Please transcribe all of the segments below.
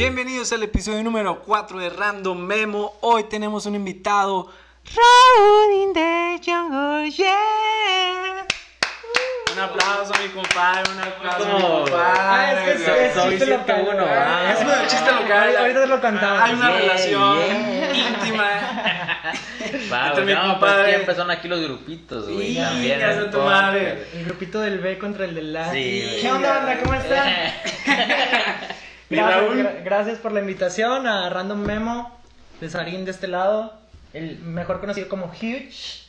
Bienvenidos al episodio número 4 de Random Memo. Hoy tenemos un invitado, Raúl in the jungle, yeah. Un aplauso a mi compadre, un aplauso a mi compadre. Ah, es que es- chiste local. uno, Ah, Es un chiste local. Ahorita lo cantamos. Hay una Yeah, relación yeah. íntima. Va, güey, mi no, compadre. pues aquí empezaron aquí los grupitos, güey. Y también. ya tu madre. El grupito del B contra el del A. ¿Qué onda, banda? ¿Cómo están? Gracias, Raúl. gra- gracias por la invitación a Random Memo, de Sarín de este lado, el mejor conocido como Huge,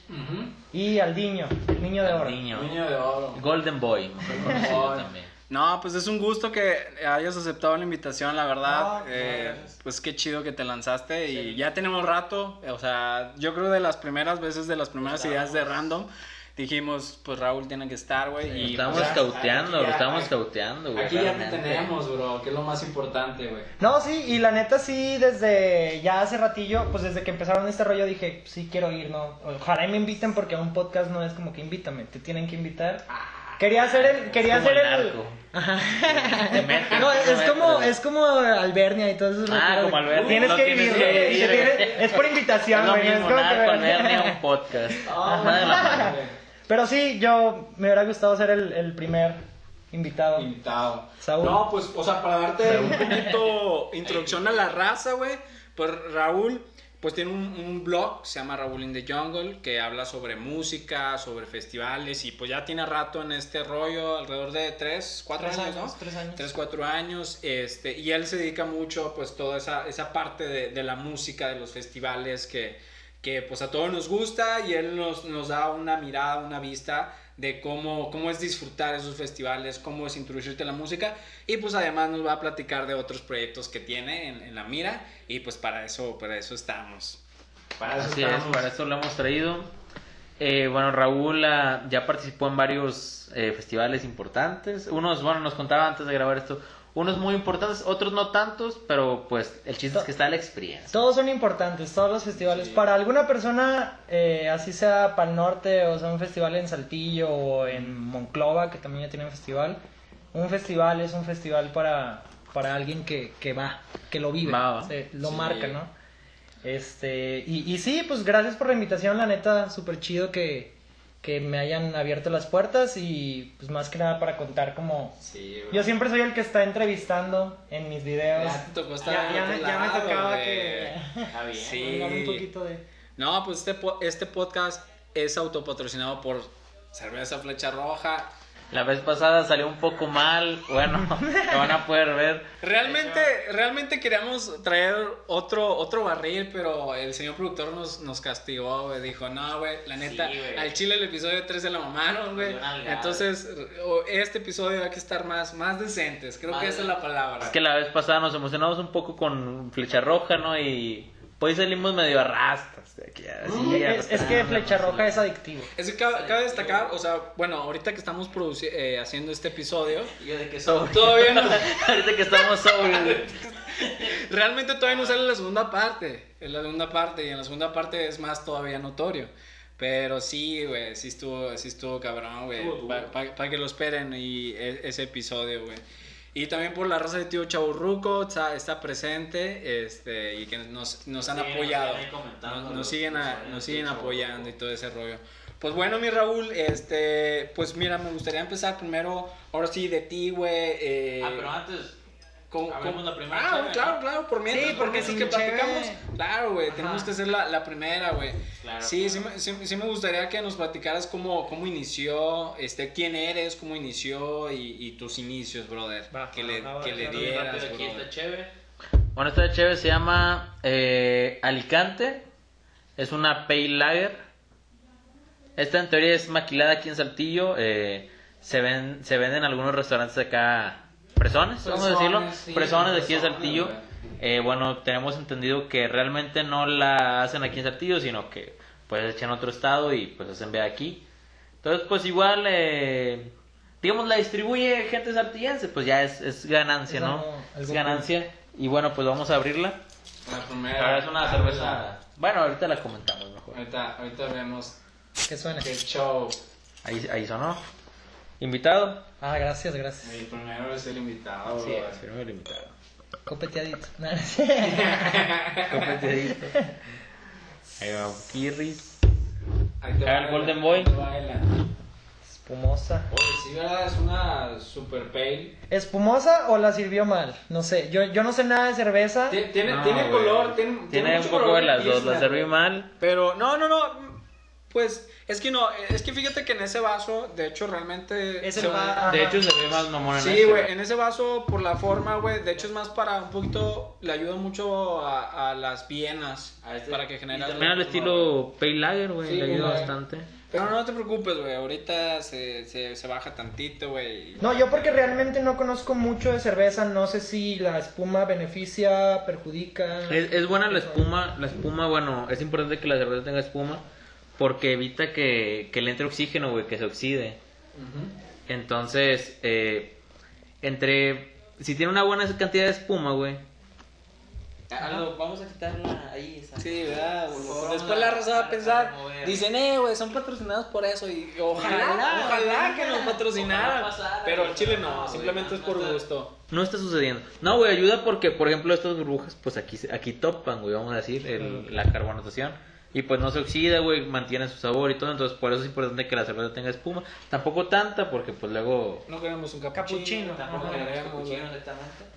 y al Niño, el niño de oro. Niño. Niño de oro. Golden Boy, mejor conocido también. No, pues es un gusto que hayas aceptado la invitación, la verdad. No, Eh, pues qué chido que te lanzaste y ya tenemos rato. O sea, yo creo de las primeras veces, de las primeras ideas de Random, dijimos, pues Raúl tiene que estar, güey. Lo y estábamos pues, cauteando, aquí lo ya- estábamos cauteando, güey. Aquí ya te tenemos, bro, que es lo más importante, güey. No, sí, y la neta sí, desde ya hace ratillo, pues desde que empezaron este rollo dije, sí quiero ir, ¿no? Ojalá y me inviten porque a un podcast no es como que invítame, te tienen que invitar. Quería hacer el, quería hacer el el... narco. Ajá. Te meten, No, te es como, es como Albernia y todo eso. Ah, como Albernia, Tienes lo que tienes vivir, que güey. Es por invitación, Es güey. no mismo, como que- Ernie un podcast. De la mano. Pero sí, yo me hubiera gustado ser el, el primer invitado. Invitado. Saúl. No, pues, o sea, para darte un poquito introducción a la raza, güey. Pues Raúl, pues tiene un, un blog, se llama Raúl in the Jungle, que habla sobre música, sobre festivales, y pues ya tiene rato en este rollo, alrededor de 3, 4 Tres años, años, ¿no? tres años. 3, 4 años, este, y él se dedica mucho, pues, toda esa, esa parte de, de la música, de los festivales que, que pues a todos nos gusta, y él nos, nos da una mirada, una vista de cómo, cómo es disfrutar esos festivales, cómo es introducirte a la música y pues además nos va a platicar de otros proyectos que tiene en, en la mira y pues para eso, para eso estamos. Para eso Así es, estamos. para eso lo hemos traído. Eh, bueno, Raúl ah, ya participó en varios eh, festivales importantes. Unos, bueno, nos contaba antes de grabar esto, unos muy importantes, otros no tantos, pero pues el chiste es que está la experiencia. Todos son importantes, todos los festivales. Sí. Para alguna persona, eh, así sea para el norte, o sea, un festival en Saltillo o en Monclova, que también ya tienen festival, un festival es un festival para, para alguien que, que va, que lo vive, Va, va. se- lo Sí. marca, ¿no? Este, y, y sí, pues gracias por la invitación, la neta, súper chido que, que me hayan abierto las puertas y pues más que nada para contar como... Sí. Yo siempre soy el que está entrevistando en mis videos. Ya te tocó estar Ya, ya me, ya me tocaba que... Está bien. un poquito de... No, pues este, po- este podcast es autopatrocinado por Cerveza Flecha Roja. La vez pasada salió un poco mal, bueno, lo van a poder ver. Realmente, realmente queríamos traer otro, otro barril, pero el señor productor nos, nos castigó, güey. Dijo, no, güey, la neta, Sí, güey. al chile el episodio 3 se la mamaron, güey. Entonces, este episodio hay que estar más, más decentes. Creo que esa es la palabra. Es que la vez pasada nos emocionamos un poco con Flecha Roja, ¿no? Y pues salimos medio arrastras. de aquí, así, Mm, es, es que Flecha. Roja es adictivo. Es que cabe, cabe destacar, o sea, bueno, ahorita que estamos produci- eh, haciendo este episodio, Yo de que soy. todavía no, Ahorita que estamos sobre. realmente todavía no sale la segunda parte. Es la segunda parte y en la segunda parte es más todavía notorio. Pero sí, güey, sí estuvo, sí estuvo cabrón, güey. Estuvo duro. Para que lo esperen y e- ese episodio, güey. Y también por la raza de tío Chaburruco está, está presente este, y que nos, nos han Sí, apoyado. Nos, siguen, a- nos siguen apoyando y todo ese rollo. Pues bueno, mi Raúl, este, pues mira, me gustaría empezar primero, ahora sí, de ti, güey. eh, Ah, pero antes. ¿Cómo- cómo- la primera Ah, cheve, claro, ¿no? claro, por mientras, Sí, por porque que platicamos. Claro, güey, tenemos que hacer la, la primera, güey. Claro, sí, sí, claro. sí, sí me gustaría que nos platicaras cómo, cómo inició, este, quién eres, cómo inició y, y tus inicios, brother. Va, que va, le, va, va, que le va, dieras, Rápido, aquí brother. está chévere. Bueno, esta chévere se llama eh, Alicante. Es una Pale Lager. Esta en teoría es maquilada aquí en Saltillo. eh, se, ven, se venden en algunos restaurantes acá. Presones, vamos a decirlo. Presones, sí, Presones de aquí de Saltillo. Eh, bueno, tenemos entendido que realmente no la hacen aquí en Saltillo, sino que pues echan a otro estado y pues hacen ver aquí. Entonces, pues igual, eh, digamos, la distribuye gente saltillense, pues ya es, es ganancia, Es ¿no? algo- Es ganancia. Y bueno, pues vamos a abrirla. La primera. Ahora es una cerveza. Bueno, ahorita la comentamos mejor. Ahorita, ahorita vemos Que suena. qué show. Ahí, ahí sonó. Invitado. Ah, gracias, gracias. El primero es el invitado. Sí, es primero el invitado. Copeteadito. Copeteadito. Ahí va, Kirris. Ahí te Ah, va el Golden Boy. Espumosa. Oye, sí, ¿verdad? Es una super pale. ¿Espumosa o la sirvió mal? No sé. Yo, yo no sé nada de cerveza. Tiene, tiene, No, tiene color, tiene, Tiene un mucho poco color de las dos, la serví mal. Pero, no, no, no. Pues, es que no, es que fíjate que en ese vaso, de hecho, realmente. Es se va- De hecho, se ve más mamón en Sí, güey, en ese vaso, por la forma, güey, de hecho es más para un poquito, le ayuda mucho a, a las vienas, A este- para que genere... También al estilo Pale Lager, güey, Sí, le ayuda bastante. Pero no te preocupes, güey, ahorita se, se, se baja tantito, güey. No, yo porque realmente no conozco mucho de cerveza, no sé si la espuma beneficia, perjudica. Es, es buena la espuma, la espuma, bueno, es importante que la cerveza tenga espuma porque evita que, que le entre oxígeno, güey, que se oxide. Entonces, eh, entre, si tiene una buena cantidad de espuma, güey. vamos a quitarla ahí, esa. Sí, ¿verdad? Vamos Después la raza va a pensar, dicen, eh, güey, son patrocinados por eso. Y ojalá, Ojalá, ojalá que nos patrocinaran. Pasara, Pero en Chile no, no, simplemente es por gusto. No está sucediendo. No, güey, ayuda porque, por ejemplo, estas burbujas, pues aquí, aquí topan, güey, vamos a decir, el- la carbonatación. Y pues no se oxida, güey, mantiene su sabor y todo. Entonces, por eso es importante que la cerveza tenga espuma. Tampoco tanta, porque pues luego. No queremos un capuchino. Capuchino, tampoco ajá. queremos, güey.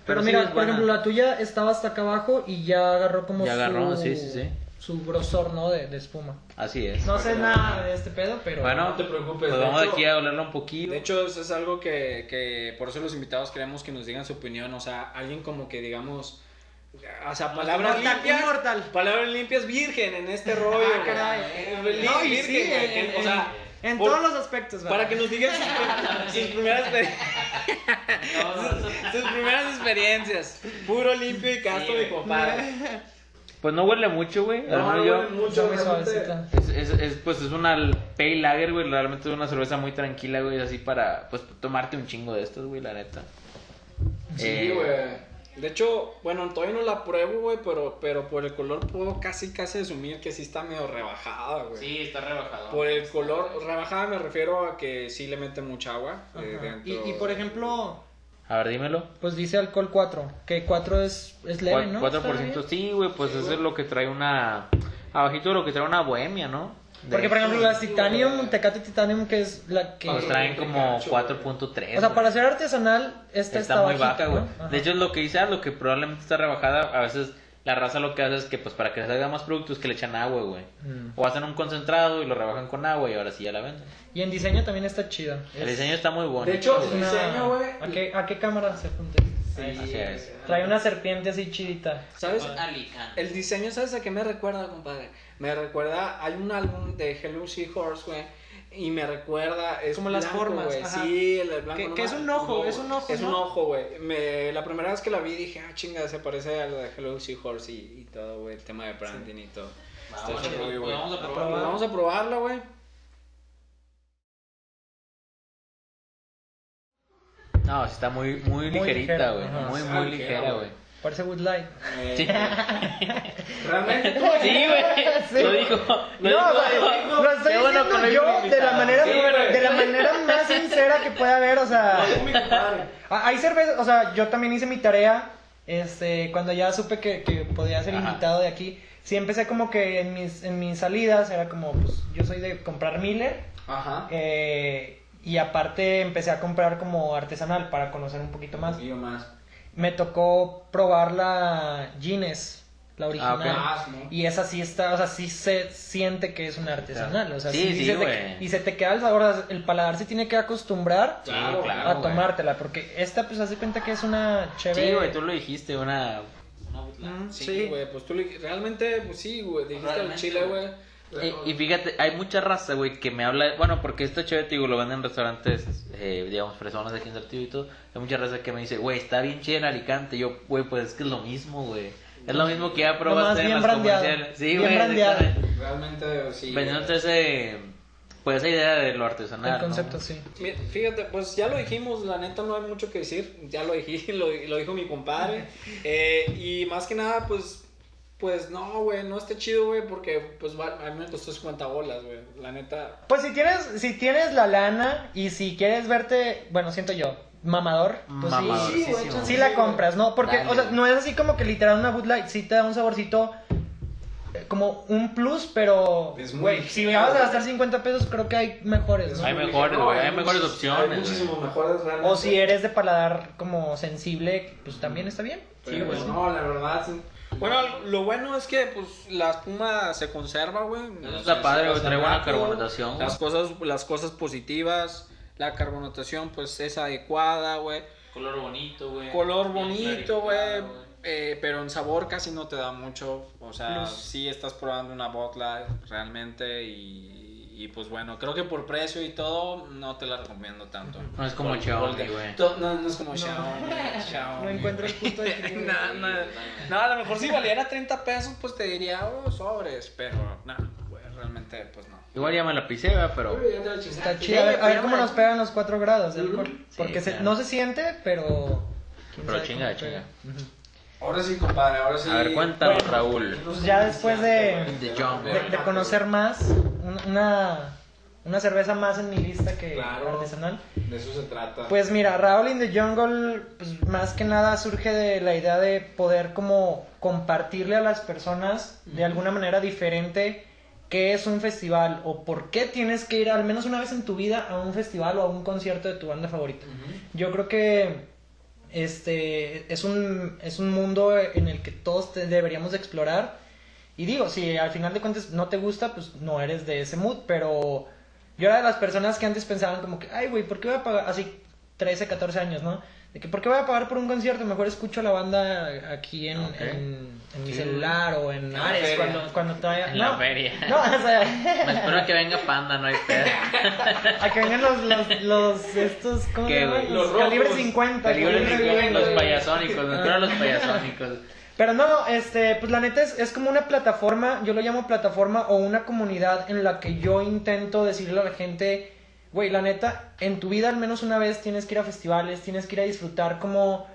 Pero, sí mira, por buena. ejemplo, la tuya estaba hasta acá abajo y ya agarró como Ya su... agarró, sí, sí, sí. Su grosor, ¿no? De, de espuma. Así es. No sé nada de este pedo, pero... Bueno, no te preocupes, Pues de vamos hecho- aquí a olerlo un poquito. De hecho, eso es algo que, que por eso los invitados queremos que nos digan su opinión. O sea, alguien como que digamos. O sea, palabras Inmortal, limpias. inmortal. Palabras limpias virgen en este rollo. Ah, caray. No, y Virgen, sí, o sea, en- por- todos los aspectos, ¿verdad? Para que nos digan sus, sus primeras sus, sus primeras experiencias. Puro limpio y casto, mi compadre. Pues no huele mucho, güey. Menos yo- mucho. Es, es, es, pues es una pale lager, güey. Realmente es una cerveza muy tranquila, güey. Así para, pues, tomarte un chingo de estos, güey, la neta. Sí, Eh, güey. De hecho, bueno, todavía no la pruebo, güey, pero, pero por el color puedo casi, casi asumir que sí está medio rebajada, güey. está rebajado. Por el color, rebajada me refiero a que sí le mete mucha agua. eh. Y, y, por ejemplo, A ver, dímelo. pues dice alcohol 4, que 4 es, es leve, ¿no? 4%, ¿Está bien? sí, güey. Pues eso es lo que trae una. Abajito de lo que trae una bohemia, ¿no? Porque, por ejemplo, las Titanium, Tecate Titanium, que es la que... Pues traen como Cacho, 4.3. O sea, para ser artesanal, esta está, está, muy bajita, baja, güey. De hecho, lo que dice, ah, lo que probablemente está rebajada. A veces la raza lo que hace es que, pues, para que salga más productos, que le echan agua, güey. Mm. O hacen un concentrado y lo rebajan con agua y ahora sí ya la venden. Y en diseño también está chida. El diseño está muy bueno. De hecho, el diseño, güey. ¿A qué, ¿A qué cámara se apunta? Ahí. Así es. Trae una serpiente así chidita. ¿Sabes? Alicante. El diseño, ¿sabes a qué me recuerda, compadre? Me recuerda, hay un álbum de Hello Seahorse, güey. Y me recuerda, es Como las blanco, formas, güey. Sí, el blanco. Que- no que es un ojo, no, es un ojo, Es un ojo, güey. Me- La primera vez que la vi dije, ah, chinga, se parece a lo de Hello Seahorse y, y todo, güey. El tema de branding y todo. Está Vamos, rollo, pues güey. vamos a probarlo. Vamos a probarla, güey. No, está muy, muy, Muy ligerita, güey. ajá. Muy, Ah, muy ligera, güey. Parece Wood Light. Sí. Realmente, tú Sí, güey. Sí. Lo dijo. Lo No, dijo. güey, lo estoy bueno diciendo yo de la manera Sí, de la manera más sincera que pueda haber, o sea, mi compadre. a- hay cerveza, o sea, yo también hice mi tarea, este, cuando ya supe que, que podía ser Ajá. invitado de aquí, sí empecé como que en mis, en mis salidas era como, pues, yo soy de comprar Miller, Ajá. eh, y aparte empecé a comprar como artesanal para conocer un poquito más. Y yo más. Me tocó probar la Guinness, la original. Ah, sí. Y esa sí está, o sea, sí se siente que es una artesanal. O sea, Sí, sí, se te- güey. y se te queda el sabor, el paladar se tiene que acostumbrar Sí, Claro, a güey. tomártela, porque esta pues hace cuenta que es una chévere. Sí, güey, tú lo dijiste, una. Mm, Sí, sí. güey, pues tú le- realmente, pues sí, güey, dijiste al chile, güey. Y, y fíjate, hay mucha raza, güey, que me habla. Bueno, porque esta chévere, digo, lo venden en restaurantes, eh, digamos, personas de aquí en Saltillo y todo. Hay mucha raza que me dice, güey, está bien chida en Alicante. Y yo, güey, pues es que es lo mismo, güey. Es lo mismo que ya Nomás probaste en bien las brandeado. comerciales. Sí, Bien güey. Realmente, sí. Vendiéndote ese. Pues esa idea de lo artesanal. el concepto, ¿no? sí. Mira, Fíjate, pues ya lo dijimos, la neta no hay mucho que decir, ya lo dije, lo, lo dijo mi compadre. Eh, y más que nada, pues, pues no, güey, no está chido, güey, porque pues va- a mí me costó 50 bolas, güey, la neta. Pues si tienes, si tienes la lana y si quieres verte, bueno, siento yo, mamador, pues sí, Mamador, sí, sí, la compras, ¿no? Porque, Dale, o sea, no es así como que literal una Bud Light, sí te da un saborcito eh, como un plus, pero, Es muy si me vas a gastar 50 pesos, creo que hay mejores, ¿no? Hay mejores, güey, hay mejores opciones, Hay muchísimo mejores realmente. O si eres de paladar como sensible, pues también está bien. Sí, güey. pues, No, la verdad. Bueno, lo bueno es que pues la espuma se conserva, güey. Está padre, güey, trae buena carbonatación, güey. Las cosas, las cosas positivas, la carbonatación pues es adecuada, güey. Color bonito, güey. Color bonito, güey. eh, pero en sabor casi no te da mucho. O sea, Plus. sí estás probando una botla realmente y, y, pues bueno, creo que por precio y todo no te la recomiendo tanto. No es como Por- Xiaomi, güey. No, no es como Xiaomi. Xiaomi. no encuentro el punto de equilibrio. No, no, no, a lo mejor si valiera 30 pesos, pues te diría, oh, sobres, pero no, güey, realmente, pues no. Igual ya me la pisé, güey, pero... Está chido. A ver, a ver cómo nos pegan los 4 grados. Sí, Porque se- claro. no se siente, pero. Pero chinga, chinga. Ahora sí, compadre, ahora sí. A ver, cuéntanos, Bueno, Raúl. Pues ya después de, De John. de, de conocer más, un- una, una cerveza más en mi lista que Claro. artesanal. De eso se trata. Pues mira, Raúl in the Jungle, pues más que nada surge de la idea de poder como compartirle a las personas de alguna manera diferente qué es un festival o por qué tienes que ir al menos una vez en tu vida a un festival o a un concierto de tu banda favorita. Yo creo que este es un, es un mundo en el que todos te- deberíamos de explorar. Y digo, si al final de cuentas no te gusta, pues no eres de ese mood, pero yo era de las personas que antes pensaban como que, ay, güey, ¿por qué voy a pagar? Así, 13, 14 años, ¿no? De que, ¿por qué voy a pagar por un concierto? Mejor escucho la banda aquí en, en, en mi Sí. celular o en En la Ares, feria. cuando, cuando todavía... En no, la feria. No, o sea... Me espero a que venga Panda, no hay pedo. A que vengan los, los, los estos, ¿cómo ¿Qué, se llaman? Los, Los calibre rojos. 50. Calibre calibre 50, 50, los payasónicos, me espero a los payasónicos. Pero no, este, pues la neta es, es como una plataforma, yo lo llamo plataforma o una comunidad en la que yo intento decirle a la gente, güey, la neta, en tu vida al menos una vez tienes que ir a festivales, tienes que ir a disfrutar como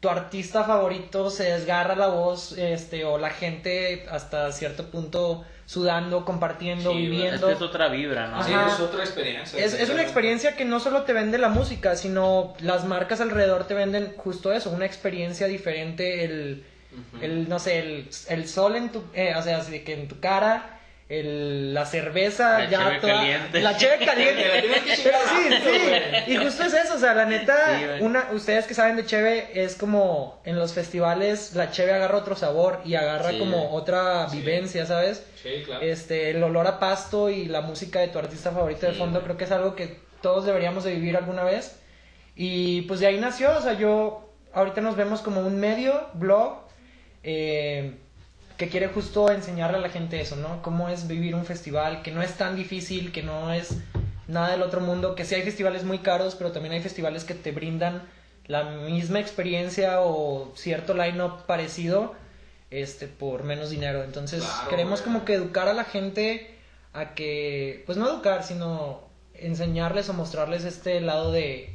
tu artista favorito se desgarra la voz, este, o la gente hasta cierto punto sudando, compartiendo, Sí, viviendo. Es otra vibra, ¿no? Sí, es otra experiencia. Es, es una experiencia que no solo te vende la música, sino las marcas alrededor te venden justo eso, una experiencia diferente, el, el no sé, el, el sol en tu, eh, o sea, así de que en tu cara, el, la cerveza La ya cheve toda- caliente. la cheve caliente, pero sí, sí, y justo es eso, o sea, la neta, Sí, una, ustedes que saben de cheve, es como en los festivales la cheve agarra otro sabor y agarra Sí. como otra Sí. vivencia, ¿sabes? Sí, claro. Este, el olor a pasto y la música de tu artista favorito de fondo, creo que es algo que todos deberíamos de vivir alguna vez. Y pues de ahí nació, o sea, yo, ahorita nos vemos como un medio, blog, eh, que quiere justo enseñarle a la gente eso, ¿no? Cómo es vivir un festival, que no es tan difícil, que no es nada del otro mundo, que sí hay festivales muy caros, pero también hay festivales que te brindan la misma experiencia o cierto line-up parecido este por menos dinero. Entonces, Claro, queremos güey. como que educar a la gente a que pues no educar, sino enseñarles o mostrarles este lado de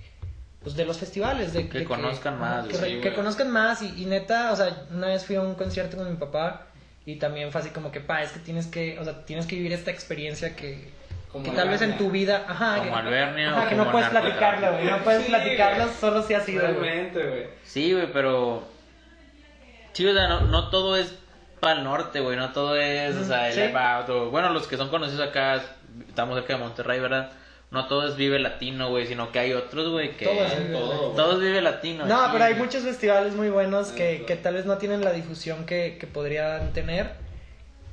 pues de los festivales, de Que de conozcan más, que, que conozcan más y, y neta, o sea, una vez fui a un concierto con mi papá y también fue así como que, pa, es que tienes que, o sea, tienes que vivir esta experiencia que, Como que tal vez en tu vida, ajá, Como que, Albernia ajá, o que no como puedes platicarlo, güey, no puedes Sí, platicarlo güey. solo si ha sido. Realmente, güey. Sí, güey, pero. Sí, o sea, no, no todo es para el norte, güey. No todo es, o sea, el Sí. O- Bueno, los que son conocidos acá, estamos cerca de Monterrey, ¿verdad? No todo es Vive Latino, güey, sino que hay otros, güey, que. Todo es Vive Todo, Latino. güey. Todo es Vive Latino. No, pero hay muchos festivales muy buenos que, que tal vez no tienen la difusión que, que podrían tener.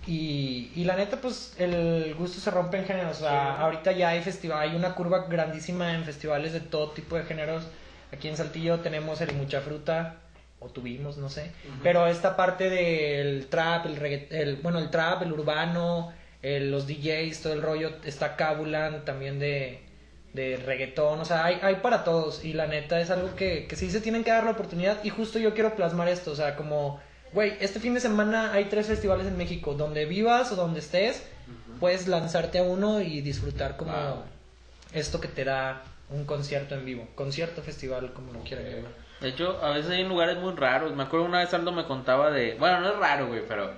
Y, y la neta, pues el gusto se rompe en géneros. O sea, Sí. ahorita ya hay festival, hay una curva grandísima en festivales de todo tipo de géneros. Aquí en Saltillo tenemos el Mucha Fruta, o tuvimos, no sé. Pero esta parte del trap, el, regga- el bueno, el trap, el urbano, el- los DJs, todo el rollo, está Cabulan también de, de reggaetón, o sea, hay, hay para todos y la neta es algo que, que sí se tienen que dar la oportunidad y justo yo quiero plasmar esto, o sea, como, güey, este fin de semana hay tres festivales en México, donde vivas o donde estés, puedes lanzarte a uno y disfrutar como Wow. esto que te da un concierto en vivo, concierto, festival, como lo quieran llamar. De hecho, a veces hay lugares muy raros. Me acuerdo una vez Aldo me contaba de. Bueno, no es raro, güey, pero.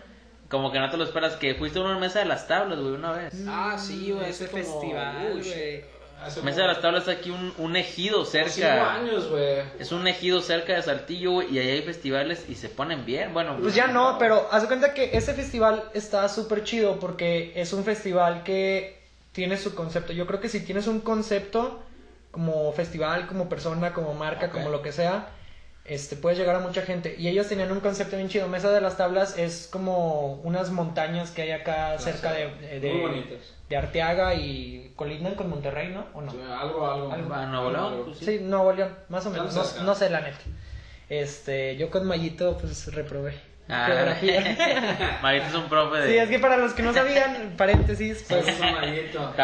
Como que no te lo esperas. Que fuiste a una mesa de las tablas, güey, una vez. Ah, sí, güey. Ese es como, festival, güey. Hace Mesa de las Tablas está aquí un, un ejido Cinco cerca. años, güey. Es un ejido cerca de Saltillo, güey, y ahí hay festivales y se ponen bien. Bueno, Pues ya no, pero haz de cuenta que ese festival está súper chido porque es un festival que tiene su concepto. Yo creo que si tienes un concepto como festival, como persona, como marca, como lo que sea, este puedes llegar a mucha gente. Y ellos tenían un concepto bien chido. Mesa de las Tablas es como unas montañas que hay acá cerca de, de, Muy bonitas. de Arteaga y colindan con Monterrey, ¿no? ¿O no? Sí, Algo, algo. Algo. Nuevo León, Algo. pues Sí, Nuevo León, más o menos. No, no sé la neta. Este, yo con Mayito pues reprobé. Ah. Geografía. Marito es un profe de. Sí, es que para los que no sabían, paréntesis, pues maldito.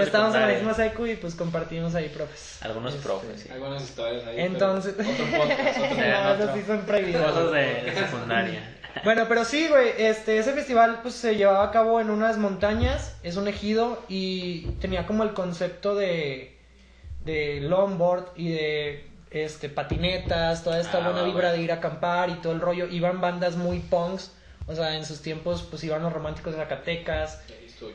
Estamos en la eh, misma secu y pues compartimos ahí profes. Algunos Este, profes, sí. Hay buenas historias ahí. Entonces, pero Otro podcast, otro no, Eh, esas sí son prohibidas. Cosas de, de secundaria. Bueno, pero sí, güey, este, ese festival pues se llevaba a cabo en unas montañas, es un ejido y tenía como el concepto de, de longboard y de este, patinetas, toda esta Ah, buena vibra de ir a acampar y todo el rollo. Iban bandas muy punks, o sea, en sus tiempos pues iban los románticos de Zacatecas.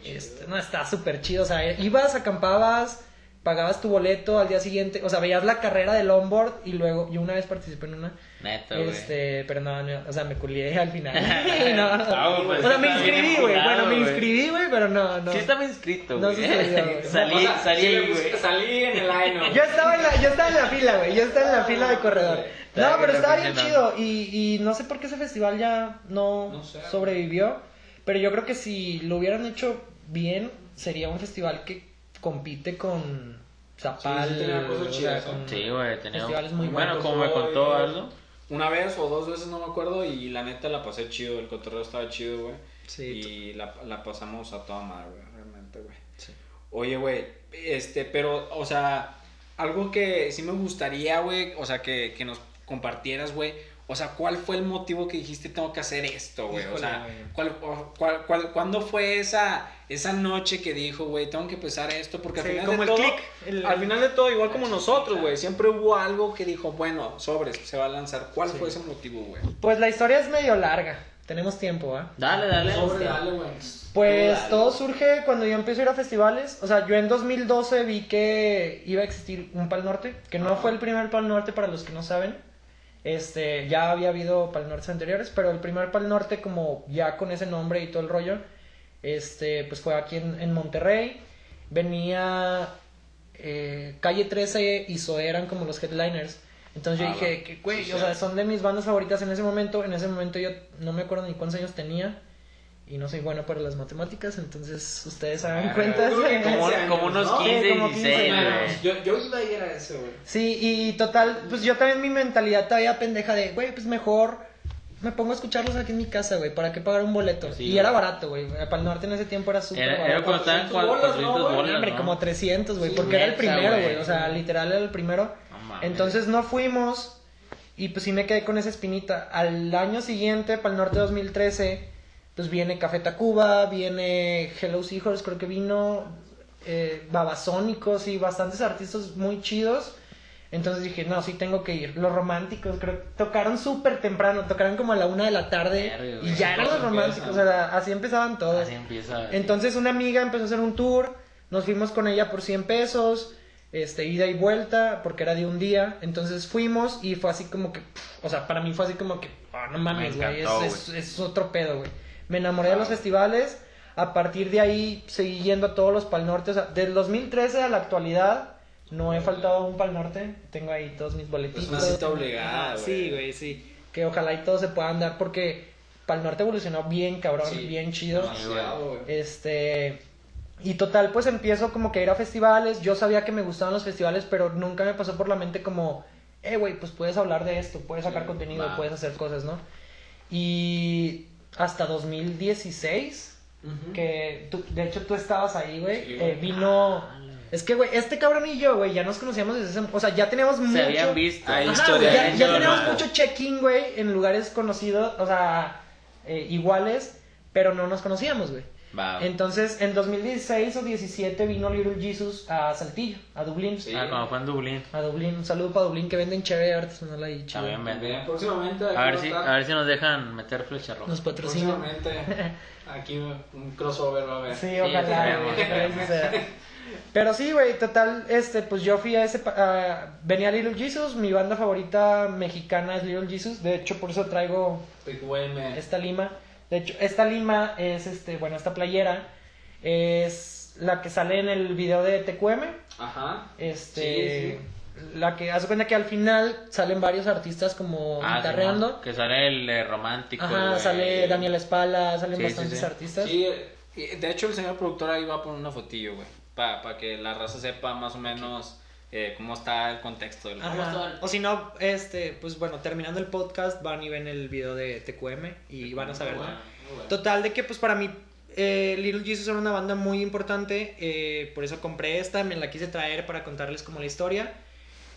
Este, no, está súper chido. O sea, ibas, acampabas, pagabas tu boleto al día siguiente. O sea, veías la carrera de longboard y luego, yo una vez participé en una. Güey. Este, pero no, no, o sea, me culié al final. no. Ah, güey, pues o sea, me inscribí, güey. Bueno, me inscribí, güey, pero no, no. Sí estaba inscrito, No güey. sucedió, güey. salí, O sea, salí güey. Salí en el line, Yo estaba en la, yo estaba en la fila, güey. Yo estaba en la fila de corredor. No, pero estaba bien chido. Y, y no sé por qué ese festival ya no, No sé. sobrevivió. Pero yo creo que si lo hubieran hecho bien, sería un festival que compite con Zapal. Sí, sí tenía cosas o sea, chidas, con- Sí, güey, tenía. Festivales muy bueno, buenos. como me contó Aldo. Una vez o dos veces, no me acuerdo, y la neta la pasé chido, el cotorreo estaba chido, güey. Sí. Y la, la pasamos a toda madre, güey, realmente, güey. Oye, güey, este, pero, o sea, algo que sí me gustaría, güey, o sea, que, que nos compartieras, güey. O sea, ¿cuál fue el motivo que dijiste tengo que hacer esto, güey? O sea. ¿cuál, cuál- cuál- ¿cuándo fue esa, esa noche que dijo, güey, tengo que empezar esto? Porque al Sí, final como de el todo, click, el- al final de todo, igual como nosotros, güey, siempre hubo algo que dijo, bueno, sobres, se va a lanzar. ¿Cuál Sí. fue ese motivo, güey? Pues la historia es medio larga. Tenemos tiempo, ¿ah? Dale, dale. Sobre, dale, güey. Pues Dale. todo surge cuando yo empiezo a ir a festivales. O sea, yo en 2012 vi que iba a existir un Pal Norte, que no fue el primer Pal Norte para los que no saben. Este, ya había habido Pal Nortes anteriores, pero el primer Pal Norte como ya con ese nombre y todo el rollo, este, pues fue aquí en, en Monterrey. Venía eh, Calle 13 y Zoé eran como los headliners. Entonces yo Ah, dije, que güey, Sí, o sea, son de mis bandas favoritas en ese momento. En ese momento yo no me acuerdo ni cuántos años tenía. Y no soy bueno para las matemáticas, entonces ustedes hagan Ah, cuentas. Como, 15 como años, unos ¿no? 15, Sí, como 15 16, años. Yo, yo iba a ir a ese, güey. Sí, y total, pues yo también mi mentalidad todavía pendeja de, güey, pues mejor me pongo a escucharlos aquí en mi casa, güey, ¿para qué pagar un boleto? Sí, y era barato, güey. Para el norte en ese tiempo era súper barato. era cuando estaban 400 bolas, 400 ¿no, güey? bolas, Hombre, ¿no? como 300, güey, Sí, porque era el primero, güey. O sea, literal era el primero. No. Entonces no fuimos y pues sí me quedé con esa espinita. Al año siguiente, para el norte 2013, pues viene Café Tacuba, viene Hello Seahorse, creo que vino eh, Babasónicos y bastantes artistas muy chidos. Entonces dije, no, sí tengo que ir. Los románticos, creo que tocaron súper temprano, tocaron como a la una de la tarde y ya eran los románticos, o sea, así empezaban todos. Así empieza. Entonces una amiga empezó a hacer un tour, nos fuimos con ella por 100 pesos, este, ida y vuelta, porque era de un día, entonces fuimos y fue así como que, pff, o sea, para mí fue así como que, ah, no mames, Me güey, es, encantó, es, es otro pedo, güey. Me enamoré de los festivales, a partir de ahí seguí yendo a todos los Pal Norte, o sea, del 2013 a la actualidad, no he faltado a un Pal Norte, tengo ahí todos mis boletitos. Pues una cita obligada, güey. Sí, güey, sí, que ojalá y todos se puedan dar, porque Pal Norte evolucionó bien, cabrón, Sí, bien chido. Este. Y total, pues empiezo como que a ir a festivales. Yo sabía que me gustaban los festivales, pero nunca me pasó por la mente como, eh, güey, pues puedes hablar de esto, puedes sacar Sí, contenido, va. puedes hacer cosas, ¿no? Y hasta 2016, Ujú. que tú- de hecho tú estabas ahí, güey, Sí, eh, vino. Es que, güey, este cabrón y yo, güey, ya nos conocíamos desde ese. O sea, ya teníamos mucho. Se habían visto. Ajá, historia, ya, no. mucho check-in, güey, en lugares conocidos, o sea, eh, iguales, pero no nos conocíamos, güey. Entonces, en 2016 o 17 vino Little Jesus a Saltillo, a Dublín. Sí. Ah, cuando fue en Dublín. A Dublín, un saludo para Dublín que venden chévere artesanal ahí. También próximamente A ver si, a ver si nos dejan meter flecha roja. Nos patrocinan. Próximamente aquí un crossover va a haber. Sí, Sí, ojalá, esperemos, esperemos. Pero sí, güey, total, este, pues yo fui a ese, pa- a- venía Little Jesus, mi banda favorita mexicana es Little Jesus, de hecho por eso traigo esta lima, de hecho esta lima es, este, bueno, esta playera es la que sale en el video de TQM, Ajá. este, la que, haz de cuenta que al final salen varios artistas como Ah, guitarreando, que sale el eh, romántico. ajá, sale Daniel Espala, salen Sí, bastantes sí. artistas. Sí, y de hecho el señor productor ahí va a poner una fotillo, güey. Para que la raza sepa más o menos eh, cómo está el contexto del Ajá. O si no, este, pues bueno, terminando el podcast van y ven el video de TQM y van a saber, ¿no? Total de que pues para mí eh, Little Jesus era una banda muy importante, eh, por eso compré esta, me la quise traer para contarles como la historia.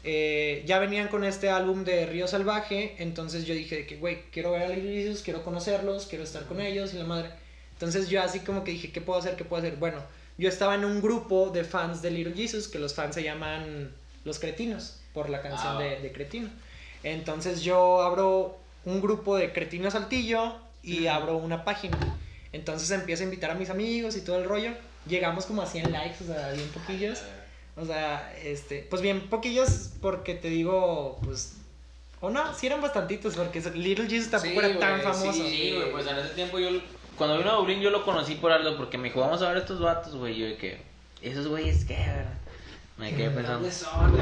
Eh, ya venían con este álbum de Río Salvaje, entonces yo dije que, güey, quiero ver a Little Jesus, quiero conocerlos, quiero estar con ellos y la madre. Entonces yo así como que dije, ¿qué puedo hacer? ¿Qué puedo hacer? Bueno, yo estaba en un grupo de fans de Little Jesus, que los fans se llaman Los Cretinos, por la canción Ah. de, de Cretino. Entonces yo abro un grupo de Cretinos Saltillo y abro una página. Entonces empiezo a invitar a mis amigos y todo el rollo. Llegamos como a 100 likes, o sea, bien poquillos. O sea, este, pues bien poquillos porque te digo, pues, o no, sí eran bastantitos porque Little Jesus tampoco Sí, era tan güey, famoso. Sí, güey, pues en ese tiempo yo. Cuando vino a Dublín yo lo conocí por algo, porque me dijo, vamos a ver estos vatos, güey. Yo de que, ¿esos güeyes qué, verdad? Me quedé pensando.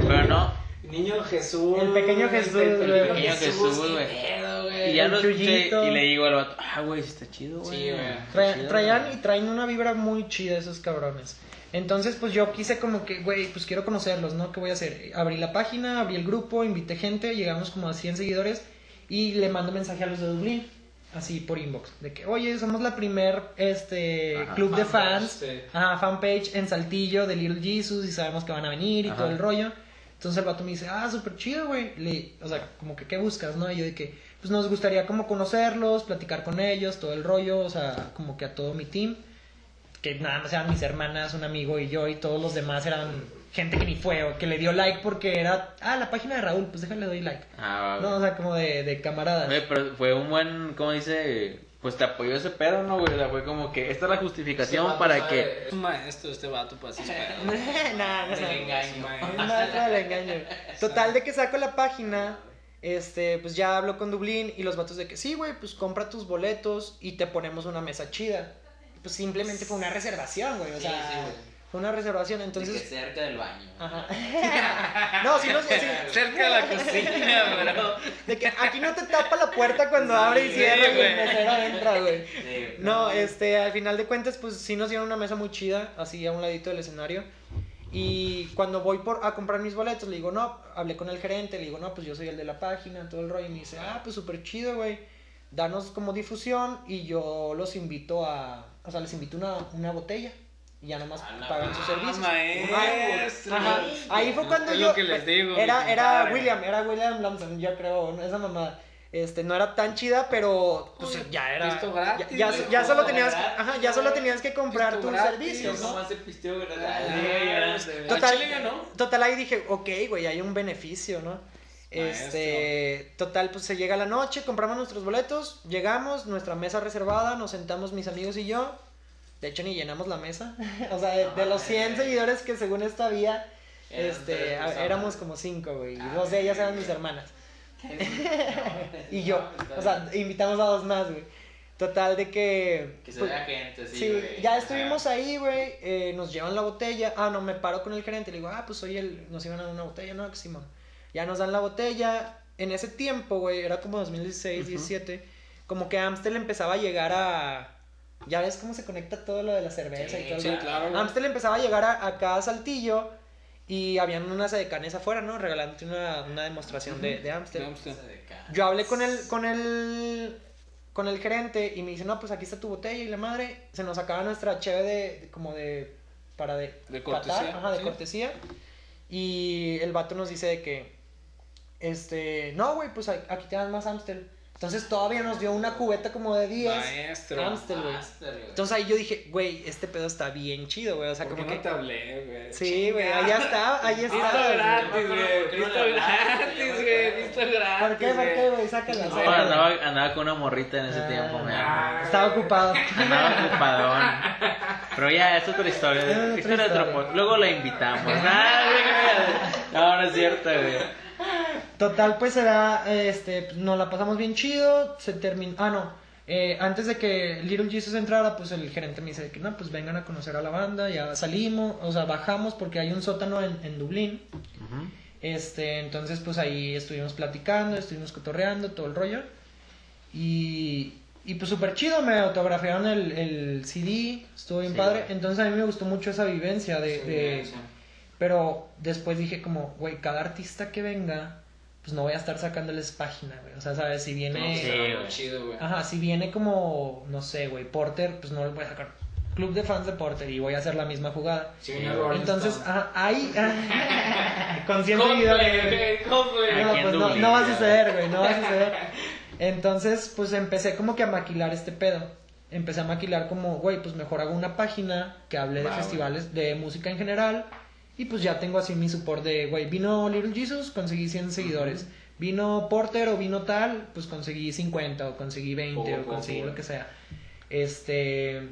Pero no, Niño Jesús. El pequeño Jesús, el. Pequeño Jesús, güey. y ya lo escuché y le digo al vato, ah, güey, está chido, güey. Sí, güey. Está Tra- chido, traían güey". y traen una vibra muy chida esos cabrones. Entonces, pues yo quise como que, güey, pues quiero conocerlos, ¿no? ¿Qué voy a hacer? Abrí la página, abrí el grupo, invité gente, llegamos como a 100 seguidores y le mando mensaje a los de Dublín, así por inbox, de que, oye, somos la primer, este, Ajá, club de fans, sí. ajá, fanpage en Saltillo de Little Jesus y sabemos que van a venir y Ajá. todo el rollo. Entonces el vato me dice, ah, súper chido, güey. Le- O sea, como que, ¿qué buscas, no? Y yo de que, pues nos gustaría como conocerlos, platicar con ellos, todo el rollo, o sea, como que a todo mi team. Que nada más eran mis hermanas, un amigo y yo, y todos los demás eran gente que ni fue, o que le dio like porque era, ah, la página de Raúl, pues déjale doy like. Ah, No, o sea, como de, de camaradas. Güey, pero fue un buen, ¿cómo dice? Pues te apoyó ese pedo, ¿no, güey? O sea, fue como que esta es la justificación para que... Es un maestro este vato para así no, no. Del engaño. Es maestro del engaño. Total de que saco la página, este, pues ya hablo con Dublín y los vatos de que sí, güey, pues compra tus boletos y te ponemos una mesa chida. Pues simplemente fue una reservación, güey, o Sí, sea, sí, güey. Fue una reservación, entonces... cerca del baño. Ajá. no, sí, no, sí, sí. Cerca de la cocina, bro. De que aquí no te tapa la puerta cuando abre y Sí, cierra y el güey. mesero entra, güey. No, este, al final de cuentas, pues sí nos dieron una mesa muy chida, así a un ladito del escenario. Y cuando voy por, a comprar mis boletos, le digo, no, hablé con el gerente, le digo, no, pues yo soy el de la página, todo el rollo. Y me dice, ah, pues súper chido, güey. Danos como difusión y yo los invito a, o sea, les invito una, una botella. Y ya nomás A pagan sus servicios. maestro. Ajá. Ahí fue cuando Es yo. lo que les digo, Era, era. William, era William Lamson, yo creo, esa mamá. Este, no era tan chida, pero pues Oye, ya era. pisto gratis, ya, ya, solo tenías, gratis, ajá, ya solo tenías que comprar tus gratis, servicios, Ah, Total, total ahí dije, ok, güey, hay un beneficio, ¿no? Este, total, pues se llega la noche, compramos nuestros boletos, llegamos, nuestra mesa reservada, nos sentamos mis amigos y yo. De hecho, ni llenamos la mesa. o sea, de, de los 100 seguidores que según esto había, Eran este, a- éramos como 5, güey. Y dos de ellas eran mis hermanas. Y yo, o sea, invitamos a dos más, güey. Total de que... Que se pues, vea gente, sí, Sí, ya estuvimos ahí, güey. eh, nos llevan la botella. Ah, no, me paro con el gerente. Le digo, ah, pues soy el. Nos iban a dar una botella, no, Simón. Ya nos dan la botella. En ese tiempo, güey, era como 2016, 17. Como que Amstel empezaba a llegar a. Ya ves cómo se conecta todo lo de la cerveza Sí, y todo Sí, rollo? claro. güey. Amstel empezaba a llegar a, acá a Saltillo. Y habían unas decanes afuera, ¿no? Regalándote una, una demostración de, de Amstel. Amstel. Yo hablé con el, con el, con el gerente y me dice, no, pues aquí está tu botella y la madre, se nos acaba nuestra cheve de, de- como de, para de, De cortesía, catar, ajá, de sí. cortesía. Y el vato nos dice de que, este, no, güey, pues aquí te dan más Amstel. Entonces todavía nos dio una cubeta como de 10 Maestro. Amstel, güey. Entonces ahí yo dije, güey, este pedo está bien chido, güey. O sea, ¿Por como qué que... no te hablé, güey? Sí, güey, allá está, ahí Visto está. gratis, no me güey. Visto gratis, güey. güey. Visto gratis. ¿Por qué, por qué, güey? Sácala, No, andaba, andaba con una morrita en ese Ah. tiempo, me Estaba ocupado. Andaba ocupadón. Pero ya, es otra historia. Es otra historia de otro Luego la invitamos. Ah, güey. no, no es cierto, güey. Total, pues era, este, pues, nos la pasamos bien chido, se terminó, ah, no, eh, antes de que Little Jesus entrara, pues el gerente me dice que no, pues vengan a conocer a la banda, ya salimos, o sea, bajamos porque hay un sótano en, en Dublín, este, entonces pues ahí estuvimos platicando, estuvimos cotorreando, todo el rollo, y, y pues súper chido, me autografiaron el, el CD, estuvo bien Sí, padre, entonces a mí me gustó mucho esa vivencia de... de pero después dije como, güey, cada artista que venga, pues no voy a estar sacándoles página, güey. O sea, ¿sabes? Si viene... Sí, güey. chido, güey. Ajá, si viene como, no sé, güey, Porter, pues no les voy a sacar club de fans de Porter y voy a hacer la misma jugada. Sí, Entonces, ajá, ahí... con 100 seguidores, güey. No, pues no, no va a suceder, güey, no va a suceder. Entonces, pues empecé como que a maquilar este pedo. Empecé a maquilar como, güey, pues mejor hago una página que hable de festivales, de música en general. Y pues ya tengo así mi support de, güey, vino Little Jesus, conseguí 100 seguidores. Vino Porter o vino tal, pues conseguí 50 o conseguí 20 Poco a o conseguí lo que sea. Este...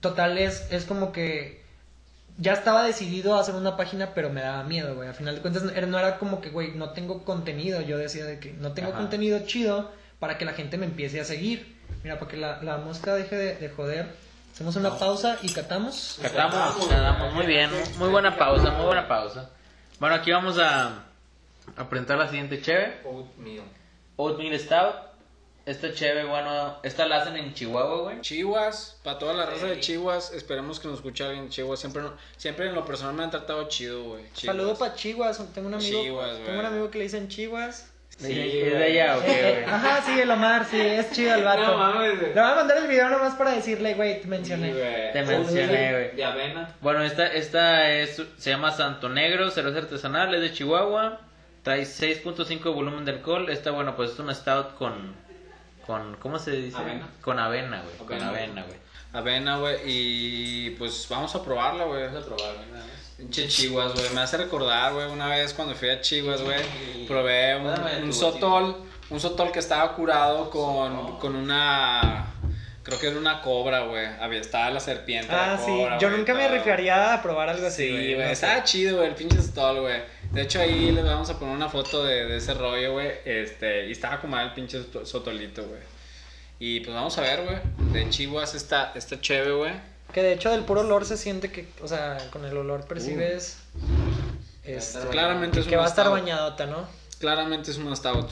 Total, es, es como que ya estaba decidido a hacer una página, pero me daba miedo, güey. Al final de cuentas, no era, no era como que, güey, no tengo contenido. Yo decía de que no tengo Ajá. contenido chido para que la gente me empiece a seguir. Mira, para que la, la mosca deje de, de joder. Hacemos una pausa y catamos. Catamos, catamos, muy bien, muy buena pausa, muy buena pausa. Bueno, aquí vamos a, a presentar la siguiente cheve, Oatmeal. Oatmeal Stout. Esta cheve, bueno, esta la hacen en Chihuahua, güey. Chihuas, para toda la raza de Chihuas, esperemos que nos escuche alguien de Chihuas. Siempre, siempre en lo personal me han tratado chido, güey. Chihuas. Saludo para Chihuas. Tengo un amigo, Chihuas, güey. tengo un amigo que le dicen Chihuas. Sí, ¿Es de allá o qué, güey? ajá, sí, el Omar, sí, es chido el vato. No mames, güey. Le voy a mandar el video nomás para decirle, güey, te mencioné. Te mencioné, güey. De avena. Bueno, esta, esta es, se llama Santo Negro, cerveza artesanal, es de Chihuahua, trae 6.5 de volumen de alcohol. Esta, bueno, pues es una stout con, con ¿cómo se dice? Avena. Con avena, güey, con Avena. güey. Avena, güey. Y pues vamos a probarla, güey. Vamos a probarla, más. Pinche Chihuas, güey. Me hace recordar, güey, una vez cuando fui a Chihuas, güey. Probé un, un sotol. Un sotol que estaba curado con, con una. Creo que era una cobra, güey. Había, estaba la serpiente. Ah, la sí, cobra, yo güey, nunca me rifaría a probar algo así, Sí, güey. no sé. Estaba chido, güey, el pinche stall, güey. De hecho, ahí les vamos a poner una foto de, de ese rollo, güey. Este, y estaba como el pinche soto- sotolito, güey. Y pues vamos a ver, güey. De Chihuas está, está chévere, güey. Que de hecho del puro olor se siente que, o sea, con el olor percibes este, Claramente es que una va a estar stout. bañadota, ¿no? Claramente es una stout.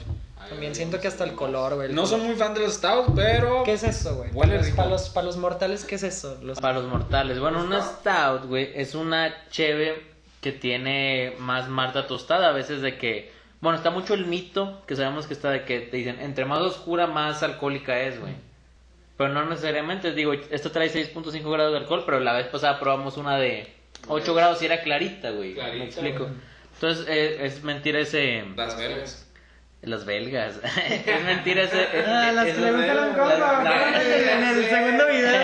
También siento que hasta el color, güey. No soy color. muy fan de los stouts, pero. ¿Qué es eso, güey? Huele Para los- rico. Para los, para los mortales, ¿qué es eso? Los... Para los mortales. Bueno, una stout, güey, es una cheve que tiene más malta tostada. A veces de que. Bueno, está mucho el mito que sabemos que está de que te dicen entre más oscura, más alcohólica es, güey. Pero no necesariamente. Digo, esta trae 6.5 grados de alcohol, pero la vez pasada probamos una de 8 grados y era clarita, güey. Clarita, Me explico. güey. Entonces, eh, es mentira ese. Las vergas. Las belgas. es mentira ese. Ah, las que le en el, en el segundo video.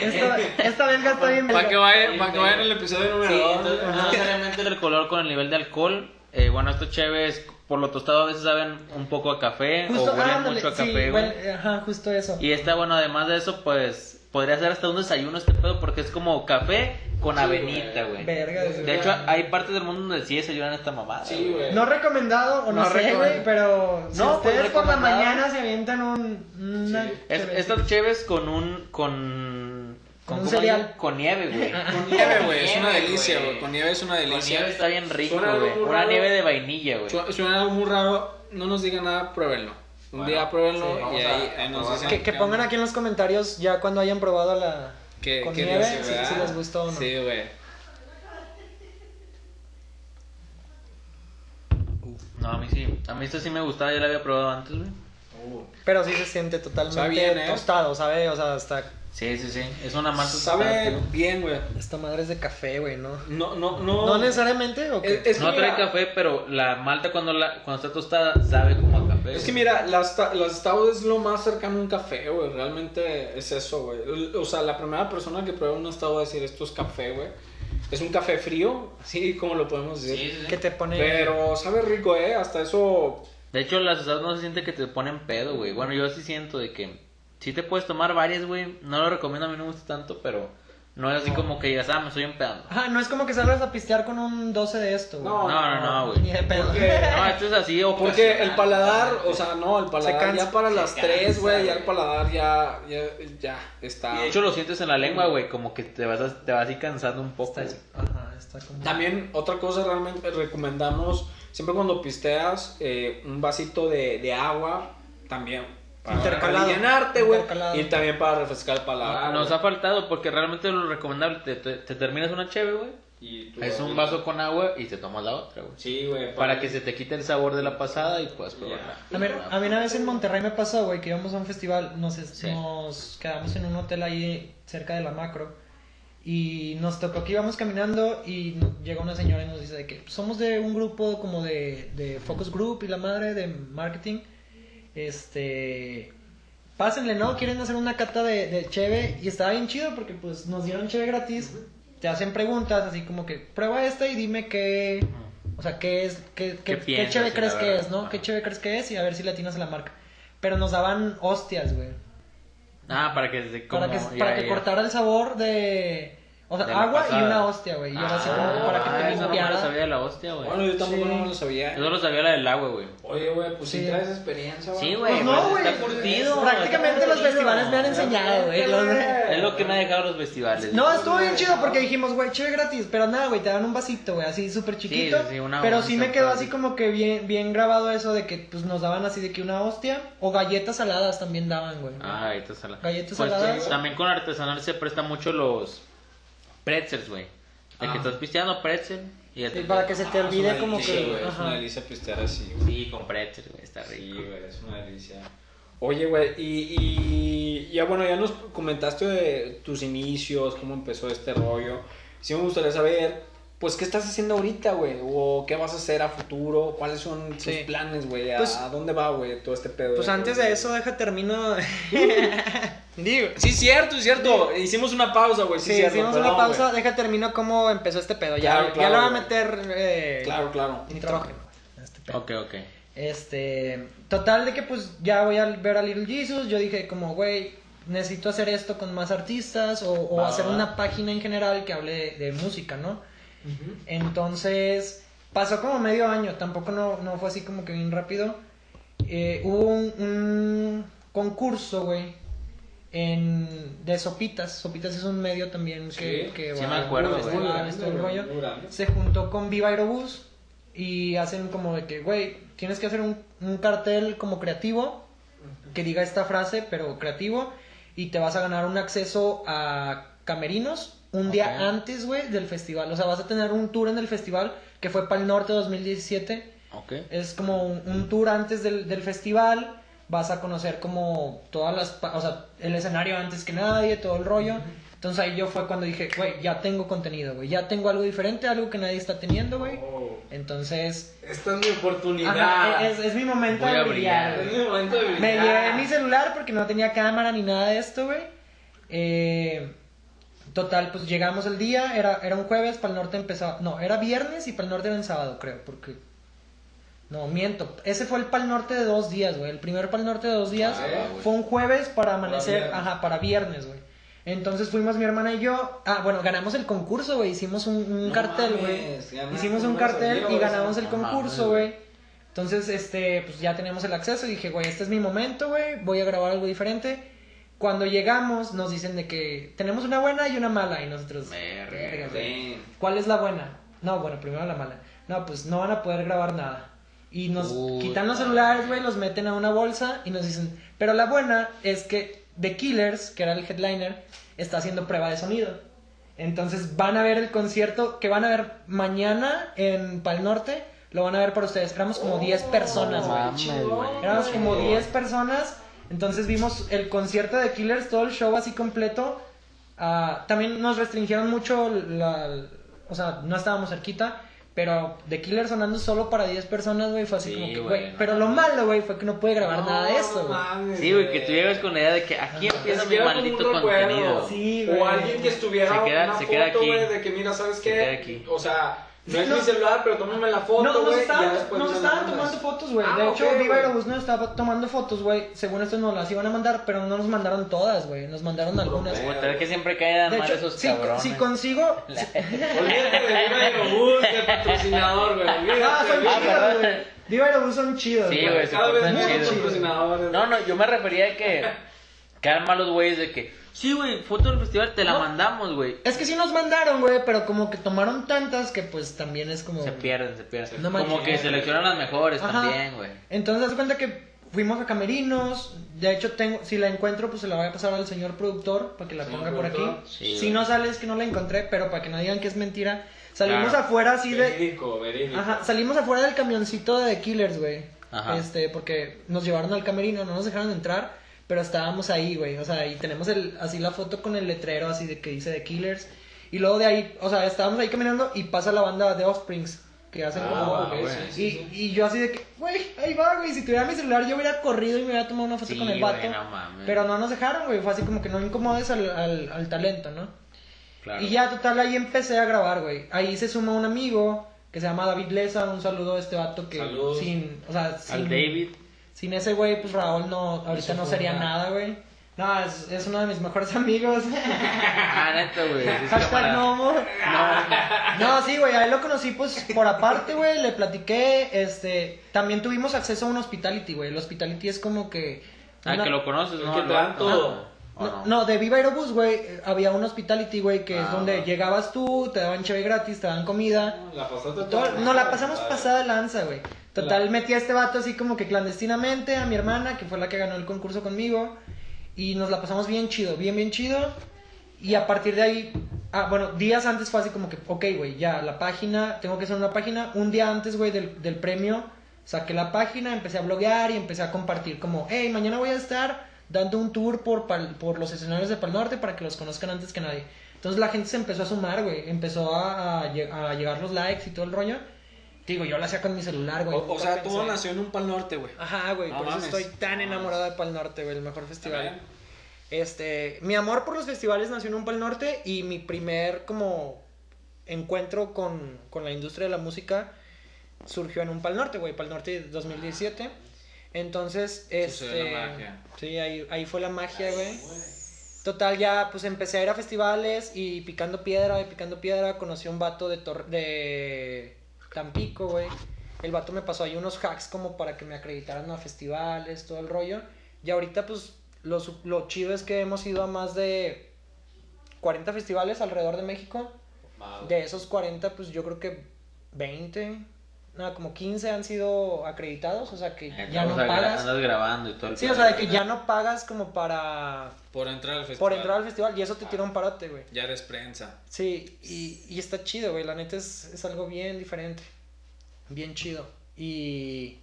Esta, esta belga está bien. Para que vayan, que vayan al episodio número Sí, 2. entonces, no necesariamente el color con el nivel de alcohol. Eh, bueno, estos chéves, por lo tostado, a veces saben un poco a café Justo, o huelen ándale, mucho a sí, café, güey. huele- ajá, justo eso. Y esta, bueno, además de eso, pues podría ser hasta un desayuno este pedo porque es como café con avenita, güey. Verga, De hecho, hay partes del mundo donde sí desayunan esta mamada. Sí, güey. No recomendado, o no, No sé, güey, pero si No, pues, ustedes por la mañana se avientan un... Una Sí. Es- cervecita. estas cheves con un. con. Con un ¿cómo cereal. Con nieve, güey. Con nieve, güey. Es una delicia, güey. Con nieve es una Con delicia. nieve está bien rico, güey. Una nieve de vainilla, güey. Su- Suena algo muy raro. No nos digan nada, pruébenlo. Un Bueno, día pruébenlo sí. y ahí, a- ahí a nos dicen. Que, pongan aquí en los comentarios ya cuando hayan probado la... ¿Qué, con qué nieve, dice, si- si les gustó o no. Sí, güey. No, a mí sí. A mí esto sí me gustaba, ya la había probado antes, güey. Pero sí se siente totalmente bien, ¿eh? tostado, ¿sabe? O sea, hasta... Sí, sí, sí. Es una malta Sabe bien, güey. Esta madre es de café, güey, ¿no? No, no, no. ¿No necesariamente o qué? Es, es que No trae mira, café, pero la malta cuando la cuando está tostada sabe como a café. Es que mira, las, las stout es lo más cercano a un café, güey. Realmente es eso, güey. O sea, la primera persona que prueba un stout va a decir esto es café, güey. Es un café frío, así como lo podemos decir. Sí, sí, sí. Que te pone... Pero sabe rico, eh. Hasta eso. De hecho, las usadas no se siente que te ponen pedo, güey. Bueno, yo sí siento de que si te puedes tomar varias, güey. No lo recomiendo, a mí no me gusta tanto, pero No es así como que digas, ah, me estoy empedando. Ajá, no es como que salgas a pistear con un 12 de esto, güey. No, No, no, no, güey. Ni de pedo. Porque- No, esto es así, o Porque el paladar, o sea, no, el paladar cansa. ya para las Se 3, cansa, güey, ya el paladar ya, ya, ya está. Y de hecho lo sientes en la lengua, güey, como que te vas, a- te vas así cansando un poco. Está, ajá, está como... También otra cosa realmente recomendamos, siempre cuando pisteas, eh, un vasito de, de agua, también. Para Intercalado. alivianarte, güey. Y también para refrescar el paladar. Nos ha faltado porque realmente lo recomendable, te, te- te terminas una cheve, güey. Y tú- Es un vaso con agua y te tomas la otra, güey. Sí, güey. Para que se te quite el sabor de la pasada y puedas probarla. A mí, a mí una vez en Monterrey me pasó, güey, que íbamos a un festival, nos, Sí. nos quedamos en un hotel ahí cerca de la macro y nos tocó que íbamos caminando y llega una señora y nos dice de que somos de un grupo como de, de focus group y la madre de marketing, este, pásenle, ¿no? Quieren hacer una cata de, de cheve y estaba bien chido porque pues nos dieron cheve gratis, te hacen preguntas así como que prueba esta y dime qué, o sea, qué es, qué, ¿Qué qué, cheve crees que verdad? es, ¿no? ¿Qué cheve crees que es? Y a ver si le atinas a la marca. Pero nos daban hostias, güey. Ah, para que se como, Para que, ya, para que ya. cortara el sabor de... O sea, agua y una hostia, güey. Y era así como Ah, para que te esa no me limpiara. sabía de la hostia, güey. Bueno, yo tampoco Sí. no me lo sabía. Yo solo sabía la del agua, güey. Oye, güey, pues si Sí. traes experiencia, Sí, güey. güey, Pues no, pues, güey. está curtido. Prácticamente está los festivales me han enseñado, güey. Es lo que me ha dejado los festivales. No, estuvo bien chido porque dijimos, güey, chévere gratis, pero nada, güey, te dan un vasito, güey, así súper chiquito. sí, sí, una pero sí me quedó pues. así como que bien, bien grabado eso de que pues nos daban así de que una hostia o galletas saladas también daban, güey. Ah, galletas saladas. Galletas Pues, saladas. También con artesanal se presta mucho los pretzels, güey. De que Ah. estás pisteando pretzel y ya Sí, te- para que se te Ah, olvide como delicia, que... güey, Es una delicia pistear así, güey. Sí, con pretzel, güey, está Sí, rico. güey, es una delicia. Oye, güey, y, y ya bueno, ya nos comentaste de tus inicios, cómo empezó este rollo. Sí me gustaría saber, pues, ¿qué estás haciendo ahorita, güey? O qué vas a hacer a futuro, cuáles son tus Sí. planes, güey, ¿A, Pues- a dónde va, güey, todo este pedo. Pues antes de eso, deja termino... Digo, Sí, cierto, cierto. Hicimos una pausa, güey. Sí, Sí, cierto, hicimos perdón, una pausa, güey. deja termino cómo empezó este pedo. Ya, Claro, ya le voy a meter eh, Claro, claro. nitrógeno. a este pedo. Ok, ok. Este, total de que pues ya voy a ver a Little Jesus, yo dije como, güey, necesito hacer esto con más artistas o, o hacer una página en general que hable de, de música, ¿no? Entonces, pasó como medio año, tampoco no, no fue así como que bien rápido. Eh, hubo un, un concurso, güey, en, de Sopitas. Sopitas es un medio también que, Sí, que sí va me acuerdo, a güey. festival, todo el rollo. Muy grande. Se juntó con Viva Aerobús y hacen como de que, güey, tienes que hacer un, un cartel como creativo que diga esta frase, pero creativo, y te vas a ganar un acceso a camerinos un día antes, güey, del festival. O sea, vas a tener un tour en el festival que fue para el norte 2017. Ok. Es como un, un tour antes del, del festival. Vas a conocer como todas las, o sea, el escenario antes que nadie, todo el rollo. Entonces ahí yo fue cuando dije, güey, ya tengo contenido, güey, ya tengo algo diferente, algo que nadie está teniendo, güey. Oh, Entonces, esta es mi oportunidad. ajá, es, es mi momento Voy de a brillar. brillar. Es mi momento de brillar. Me llevé mi celular porque no tenía cámara ni nada de esto, güey. Eh, total, pues llegamos el día, era, era un jueves, para el norte empezaba... No, era viernes y para el norte era en sábado, creo, porque... No, miento. Ese fue el Pal Norte de dos días, güey. El primer Pal Norte de dos días Ah, fue un jueves para amanecer, ajá, para viernes, güey. Entonces fuimos mi hermana y yo. Ah, bueno, ganamos el concurso, güey. Hicimos un, un No cartel, güey. Hicimos un cartel y ganamos el concurso, güey. güey. Entonces, este, pues ya teníamos el acceso y dije, güey, este es mi momento, güey. Voy a grabar algo diferente. Cuando llegamos, nos dicen de que tenemos una buena y una mala. Y nosotros. Ven. ¿Cuál es la buena? No, bueno, primero la mala. No, pues no van a poder grabar nada. Y nos Puta quitan los celulares, güey, los meten a una bolsa y nos dicen, pero la buena es que The Killers, que era el headliner, está haciendo prueba de sonido. Entonces van a ver el concierto que van a ver mañana en Pal Norte, lo van a ver para ustedes. Éramos como 10 personas, güey. Éramos como Chido. 10 personas. Entonces vimos el concierto de Killers, todo el show así completo. Ah, también nos restringieron mucho, la, o sea, no estábamos cerquita. Pero The Killers sonando solo para 10 personas, güey, fue así Sí, como que, güey, no. Pero lo malo, güey, fue que no pude grabar nada de eso, güey. mames, Sí, güey, que tú llegas con la idea de que aquí empieza mi maldito contenido. Sí. O alguien que estuviera Se queda- una se queda foto, aquí. güey, de que mira, ¿sabes Se qué? queda aquí. O sea, No es No. mi celular, pero tómame la foto, No, nos güey. y ya estaban, nos estaban tomando fotos, güey. Ah, de hecho, güey. Viva Aerobús nos estaba tomando fotos, güey. Según esto nos las iban a mandar, pero no nos mandaron todas, güey. Nos mandaron algunas. Puta, que siempre caen mal hecho, esos si, cabrones. si consigo... Olvídate de Viva Aerobús, de patrocinador, güey. Ah, son güey. Chidos, güey. Viva Aerobús son chidos, Sí, güey. muchos chidos. patrocinadores. No, no, yo me refería a que quedan malos güeyes de que, sí, güey, foto del festival, te la No. mandamos, güey. Es que sí nos mandaron, güey, pero como que tomaron tantas que pues también es como... Se pierden, se pierden. No Como manches. que seleccionan las mejores Ajá. también, güey. Entonces, haz cuenta que fuimos a Camerinos. De hecho, tengo, si la encuentro, pues se la voy a pasar al señor productor para que la Señor ponga por aquí. Sí, si no sale, es que no la encontré, pero para que no digan que es mentira. Salimos Claro. afuera así de. Verídico, verídico. Ajá, salimos afuera del camioncito de The Killers, güey. Ajá. Este, porque nos llevaron al camerino, no nos dejaron entrar, pero estábamos ahí, güey. O sea, y tenemos el, así la foto con el letrero así de que dice The Killers. Y luego de ahí, o sea, estábamos ahí caminando y pasa la banda de Offsprings. Que hacen Ah, como. ok, güey. sí, y, sí. y yo así de que, güey, ahí va, güey. Si tuviera mi celular, yo hubiera corrido y me hubiera tomado una foto Sí, con el vato. no mames. pero no nos dejaron, güey. Fue así como que no incomodes al, al, al talento, ¿no? Claro. Y ya, total, ahí empecé a grabar, güey. Ahí se suma un amigo que se llama David Leza. Un saludo a este vato que Saludos. sin, o sea, sin, Al David. Sin ese güey, pues Raúl no, ahorita no sería una- nada, güey. No, es, es uno de mis mejores amigos. Ah, neta, güey. Hashtag no, no, no, sí, güey, a él lo conocí pues por aparte, güey, le platiqué, este, también tuvimos acceso a un hospitality, güey, el hospitality es como que... Ah, una- que lo conoces, El ¿no? que te dan Lo- todo. ¿O No, no? no, de Viva Aerobús, güey, había un hospitality, güey, que es Ah, donde llegabas tú, te daban cheve gratis, te daban comida. La pasaste Todo- no, la pasamos pasada lanza, güey. Total, metí a este vato así como que clandestinamente, a mi hermana, que fue la que ganó el concurso conmigo. Y nos la pasamos bien chido, bien, bien chido. Y a partir de ahí, ah, bueno, días antes fue así como que, ok, güey, ya, la página, tengo que hacer una página. Un día antes, güey, del, del premio, saqué la página, empecé a bloguear y empecé a compartir como, hey, mañana voy a estar dando un tour por, Pal- por los escenarios de Pal Norte para que los conozcan antes que nadie. Entonces la gente se empezó a sumar, güey, empezó a, a a llegar los likes y todo el rollo. Digo, yo lo hacía con mi celular, güey. O, sea, todo pensé. nació en un pal norte, güey. Ajá, güey, No por eso estoy tan enamorado de Pal Norte, güey, el mejor festival. Este, mi amor por los festivales nació en un Pal Norte y mi primer como encuentro con, con la industria de la música surgió en un Pal Norte, güey, Pal Norte 2017. Entonces, Sucedió este, la magia. sí, ahí, ahí fue la magia, güey. Total, ya pues empecé a ir a festivales y picando piedra, y picando piedra, conocí a un vato de, Tor- de Tampico, güey. El vato me pasó ahí unos hacks como para que me acreditaran a festivales, todo el rollo. Y ahorita pues lo, lo chido es que hemos ido a más de 40 festivales alrededor de México. Madre. De esos 40 pues yo creo que 20, nada, como 15 han sido acreditados, o sea que Eh, ya no o sea, pagas. Andas grabando y todo el Sí, o sea, de que ya no pagas como para Por entrar al festival. por entrar al festival y eso te tira un parote, güey. Ya eres prensa. Sí, y, y está chido, güey. La neta es, es algo bien diferente. Bien chido. Y.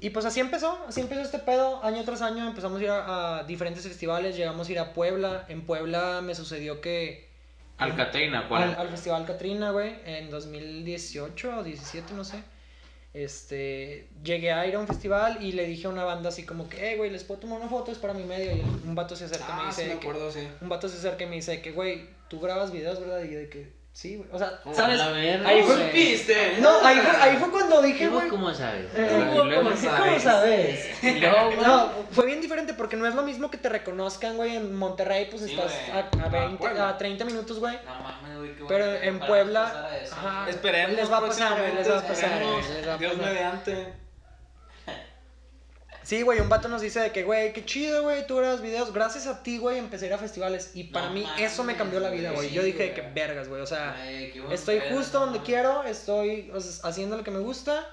Y pues así empezó, así empezó este pedo. Año tras año empezamos a ir a, a diferentes festivales. Llegamos a ir a Puebla. En Puebla me sucedió que. Al Catrina, ¿cuál? Al, al Festival Catrina, güey. En 2018 o 17, no sé. Este. Llegué a ir a un festival y le dije a una banda así como que, eh, güey, les puedo tomar una foto, es para mi medio. Y un vato se acerca y me Ah, dice. sí me que- acuerdo, sí. un vato se acerca y me dice que, güey, tú grabas videos, ¿verdad? Y yo de que, sí, güey. O sea, Oh, ¿sabes? la verga, Ahí fue. ¿Viste? no, ahí fue, ahí fue cuando dije, ¿Y vos güey. cómo sabes? eh, ¿cómo, cómo sabes? luego, güey, No, fue bien diferente porque no es lo mismo que te reconozcan, güey, en Monterrey, pues Sí, estás a, a A 20, Puebla. a 30 minutos, güey. No mames, güey, qué Pero en Puebla, eso. ajá, Esperemos. les va a pasar, güey, les va a pasar, Dios mediante. Sí, güey, un vato nos dice de que, güey, qué chido, güey, tú grabas videos. Gracias a ti, güey, empecé a ir a festivales. Y para No mí eso me cambió la vida, güey. sí, Yo dije que vergas, güey. O sea, Ay, estoy pedo, justo no donde quiero, estoy o sea, haciendo lo que me gusta.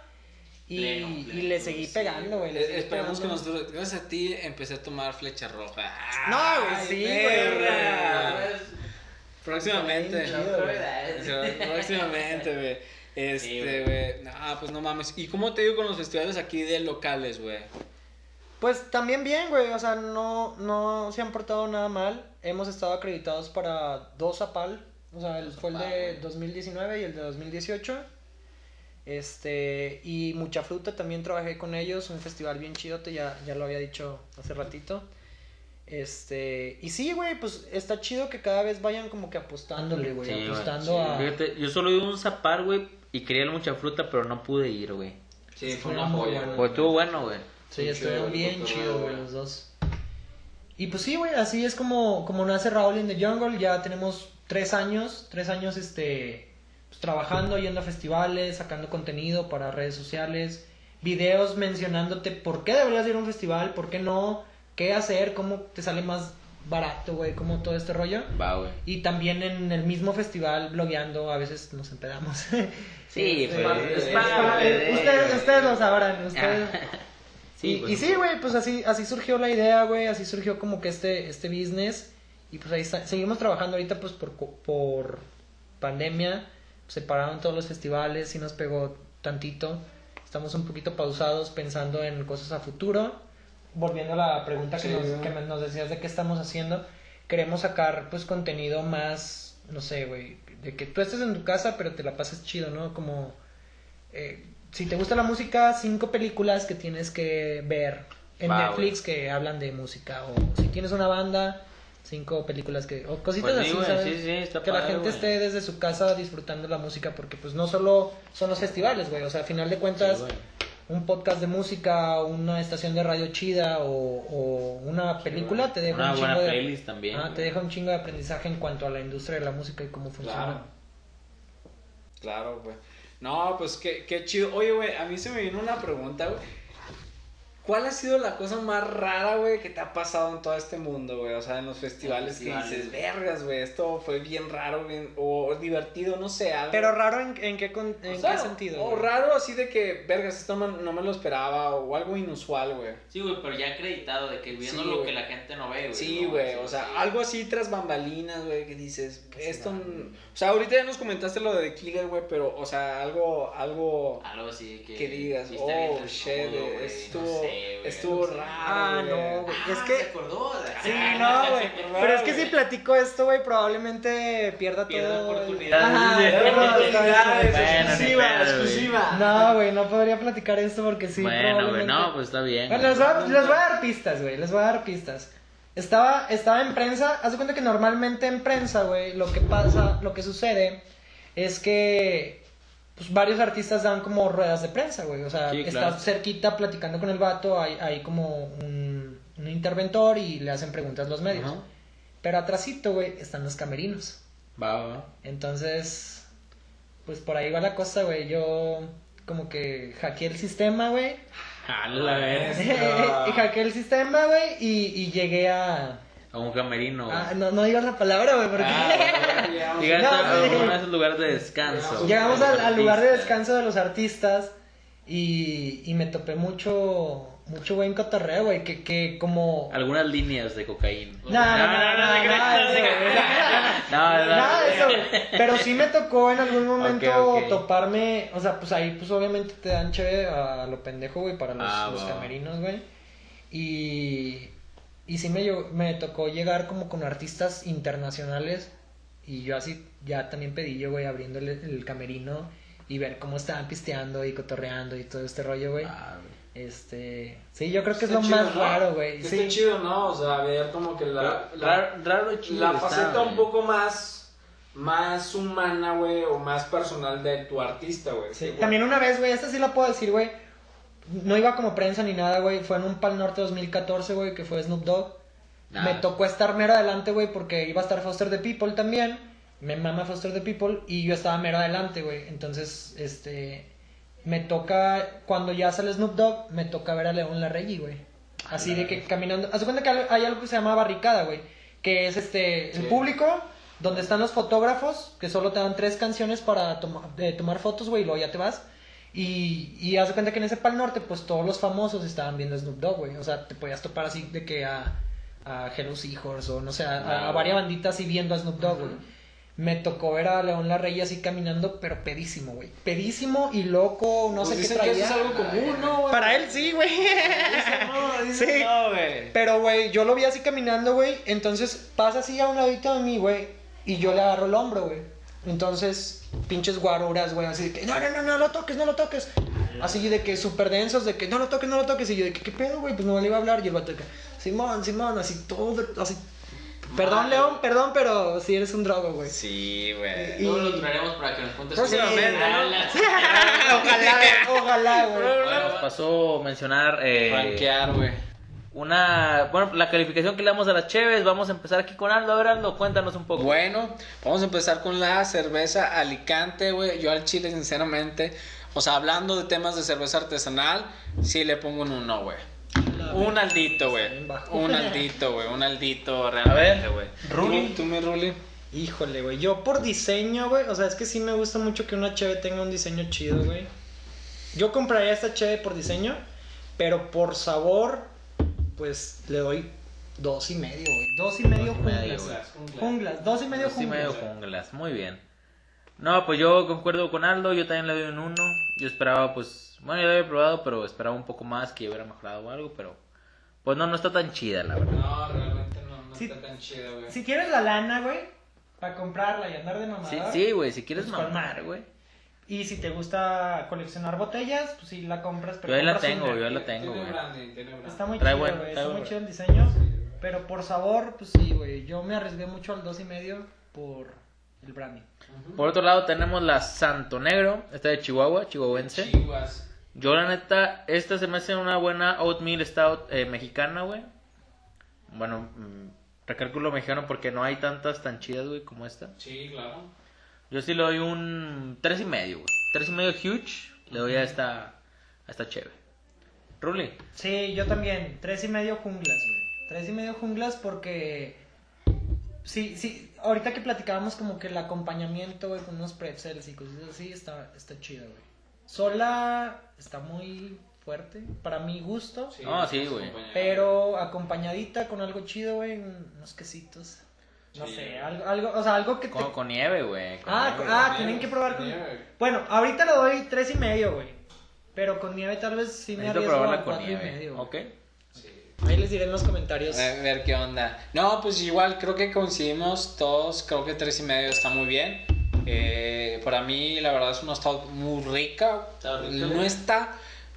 Y, Pleno, y pleno, le seguí sí, pegando, güey. Eh, Esperemos que pegando. nosotros, gracias a ti, empecé a tomar flecha roja. No, güey, sí, güey. Próximamente. Chido. Próximamente, güey. Sí, Este, güey. güey. No, pues no mames. ¿Y cómo te digo con los festivales aquí de locales, güey? Pues también bien, güey. O sea, no, no se han portado nada mal. Hemos estado acreditados para dos APAL. O sea, el, fue el de güey. 2019 y el de 2018. Este, y Mucha Fruta también trabajé con ellos. Un festival bien chidote, ya, ya lo había dicho hace ratito. Este, y sí, güey, pues está chido que cada vez vayan como que apostándole, güey, Sí, güey. apostando a... Fíjate, yo solo iba a un zapar, güey, y quería mucha fruta, pero no pude ir, güey. Sí, fue una joya, bueno. Pues estuvo bueno, güey. Sí, estuvieron chido, bien güey, güey. los dos. Y pues sí, güey, así es como, como nace Raúl in the Jungle. Ya tenemos tres años, tres años, este, pues, trabajando, yendo a festivales, sacando contenido para redes sociales, videos mencionándote por qué deberías ir a un festival, por qué no, qué hacer, cómo te sale más barato, güey, como todo este rollo. Va, güey. Y también en el mismo festival, blogueando, a veces nos empedamos. Sí, Este, pues, es- es es parte parte- de- ustedes, ustedes lo sabrán, ustedes... Sí, y, pues, y sí, güey, pues así, así surgió la idea, güey, así surgió como que este, este business. Y pues ahí está, seguimos trabajando ahorita pues por, por pandemia. Se pararon todos los festivales y nos pegó tantito. Estamos un poquito pausados pensando en cosas a futuro. Volviendo a la pregunta que, nos, que nos decías de qué estamos haciendo. Queremos sacar pues contenido más, no sé, güey, de que tú estés en tu casa pero te la pases chido, ¿no? Como... eh, si te gusta la música, cinco películas que tienes que ver en Va, Netflix que hablan de música. O si tienes una banda, cinco películas que... O cositas Pues sí, así, sí, sí, está que la gente esté desde su casa disfrutando la música porque pues no solo son los festivales, güey. O sea, a final de cuentas, un podcast de música, una estación de radio chida o, o una película te deja Una un buena chingo de... playlist también. Ah, güey. te deja un chingo de aprendizaje en cuanto a la industria de la música y cómo funciona. Claro. Claro, güey. No, pues qué, qué chido. Oye, güey, a mí se me vino una pregunta, güey. ¿Cuál ha sido la cosa más rara, güey, que te ha pasado en todo este mundo, güey? O sea, en los festivales que dices, vergas, güey, esto fue bien raro, bien, o divertido, no sé, algo. Pero raro en, en qué, con- en O sea, qué sentido. O raro así de que, vergas, esto no, no me lo esperaba, o algo inusual, güey. Sí, güey, pero ya acreditado de que viendo Sí, lo que la gente no ve, güey. Sí, güey, o sea, sí. algo así tras bambalinas, güey, que dices, Que se esto, o sea, ahorita ya nos comentaste lo de The Killer, güey, pero, o sea, algo, algo Algo así que. que digas, oh, shit, güey, estuvo, no sé, güey. estuvo raro, Ah, no, güey. Es Ah, que... ¿Se acordó? Sí, Ah, no, güey. Pero es que si platico esto, güey, probablemente pierda Pierda todo. oportunidades. Exclusiva, exclusiva. No, güey, no podría platicar esto porque sí. bueno, güey, no, pues está bien. Bueno, les voy, a, les voy a dar pistas, güey. Les voy a dar pistas. Estaba, estaba en prensa. Haz de cuenta que normalmente en prensa, güey, lo que pasa, lo que sucede es que pues, varios artistas dan como ruedas de prensa, güey. O sea, Sí, estás claro. cerquita platicando con el vato, hay, hay como un, un interventor y le hacen preguntas los medios. Pero atrásito, güey, están los camerinos. Va, va. Entonces, pues por ahí va la cosa, güey. Yo como que hackeé el sistema, güey. A la vez. y hackeé el sistema, güey, y, y llegué a... A un camerino, güey. Ah, no, no digas la palabra, güey, porque... Ah, Llegaste No, a sí. uno de esos lugares de descanso. Llegamos de al, al lugar de descanso de los artistas y, y me topé mucho, mucho buen cotorreo, güey, que, que como... Algunas líneas de cocaína. No, no, no, no, no, nada de eso, creas. güey. No, no, Nada de eso, güey. Pero sí me tocó en algún momento toparme, o sea, pues ahí pues obviamente te dan chévere a lo pendejo, güey, para los, Ah, los camerinos, güey. Y, y sí me, llegó- me tocó llegar como con artistas internacionales y yo así ya también pedí yo, güey, abriéndole el camerino y ver cómo estaban pisteando y cotorreando y todo este rollo, güey. Ah. Este, sí, yo creo que es lo chido, más ¿no? raro, güey. Que Sí. Está chido, ¿no? O sea, ver como que la, Pero la, raro, chido la está, faceta güey. un poco más, más humana, güey, o más personal de tu artista, güey. Sí, También una vez, güey, esta sí la puedo decir, güey. No iba como prensa ni nada, güey. Fue en un Pal Norte 2014, güey, que fue Snoop Dogg. Ah. Me tocó estar mero adelante, güey, porque iba a estar Foster the People también. Me mama Foster the People y yo estaba mero adelante, güey. Entonces, este. Me toca. Cuando ya sale Snoop Dogg, me toca ver a León Larregui, güey. Así de que caminando. Haz cuenta que hay algo que se llama barricada, güey. Que es este. El público, donde están los fotógrafos, que solo te dan tres canciones para toma- tomar fotos, güey, y luego ya te vas. Y, y haz de cuenta que en ese Pal Norte, pues todos los famosos estaban viendo Snoop Dogg, güey. O sea, te podías topar así de que a, a Hello Seahorse o no sé, a, a- a varias banditas así viendo a Snoop Dogg, güey. Me tocó ver a León Larrey así caminando, pero pedísimo, güey. Pedísimo y loco, no pues sé qué dicen traía. que eso es algo común, ¿no, güey? Para él sí, güey. No, Sí. no, güey. Pero, güey, yo lo vi así caminando, güey. Entonces pasa así a un ladito de mí, güey. Y yo le agarro el hombro, güey. Entonces, pinches guaruras, güey, así de que, no, no, no, no lo toques, no lo toques. Así de que súper densos, de que no lo toques, no lo toques. Y yo de que, ¿qué pedo, güey? Pues no le iba a hablar. Y el vato de que, Simón, Simón, así todo, así. Perdón, León, perdón, pero si eres un drogo, güey. Sí, güey. Y- Luego lo traeremos para que nos cuentes Próximamente, Sí, ¿no? ojalá, ojalá, güey. Bueno, nos pasó mencionar eh, Franquear, güey. Una, bueno, la calificación que le damos a las Cheves. Vamos a empezar aquí con Aldo. A ver, Aldo, cuéntanos un poco. Bueno, vamos a empezar con la cerveza Alicante, güey. Yo al chile, sinceramente, o sea, hablando de temas de cerveza artesanal, sí le pongo un uno, güey. Un aldito, güey. Un aldito, güey. Un aldito realmente, güey. Ruli. ¿Tú, mi Ruli? Híjole, güey. Yo por diseño, güey. O sea, es que sí me gusta mucho que una cheve tenga un diseño chido, güey. Yo compraría esta cheve por diseño, pero por sabor, pues le doy dos y medio, güey. Dos y medio junglas. Junglas, dos y medio Dos y medio junglas. junglas, muy bien. No, pues yo concuerdo con Aldo, yo también le doy un 1. Yo esperaba, pues, bueno, ya lo había probado, pero esperaba un poco más, que hubiera mejorado o algo, pero pues no, no está tan chida, la verdad. No, realmente no, no Sí. está tan chido, güey. Si quieres la lana, güey, para comprarla y andar de Sí, mamada. sí, güey, si quieres Pues, mamar, güey. Y si te gusta coleccionar botellas, pues sí la compras. Pero Yo ahí la tengo, una. yo ahí la tengo, güey. Está muy Trae chido, buen- güey. trae Está muy chido el diseño. Pero por sabor, pues sí, güey. Yo me arriesgué mucho al dos y medio por el branding. Por otro lado tenemos la Santo Negro, esta de Chihuahua, chihuahuense. Yo la neta, esta se me hace una buena oatmeal stout eh, mexicana, güey. Bueno, mm, recalco lo mexicano porque no hay tantas tan chidas, güey, como esta. Sí, claro. Yo sí le doy un tres y medio, güey. Tres y medio huge. Le doy a esta, a esta chévere. Ruli. Sí, yo también. Tres y medio junglas, güey. Tres y medio junglas porque... Sí, sí. Ahorita que platicábamos como que el acompañamiento, güey, con unos pretzels y cosas así, está, está chido, güey. Sola está muy fuerte, para mi gusto. No, sí, güey. Pero acompañadita con algo chido, güey, unos quesitos. No Sí. sé, algo, algo, o sea, algo que te... Con, con nieve, güey. con Ah, nieve, ah, con tienen nieve, que probar con... nieve. Bueno, ahorita le doy tres y medio, güey. Pero con nieve tal vez sí me arriesgo probarla a con cuatro y nieve. medio. Ok. Ahí les diré en los comentarios. A ver qué onda. No, pues igual creo que coincidimos todos. Creo que tres y medio está muy bien. Eh, para mí, la verdad, es una stout muy rica. Está rica. No está.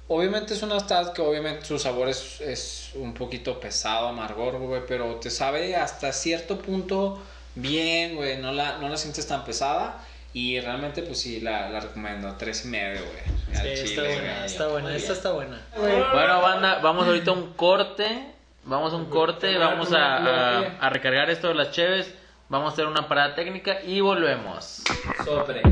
Obviamente es una stout que obviamente su sabor es, es un poquito pesado, amargor, güey, pero te sabe hasta cierto punto bien, güey, no la, no la sientes tan pesada y realmente pues sí, la, la recomiendo, tres y medio, güey. al Sí, está chile, buena, güey. está buena, esta está buena. Bueno, banda, vamos ahorita a un corte. Vamos a un corte, vamos a, a- a recargar esto de las cheves. Vamos a hacer una parada técnica y volvemos. Sobres.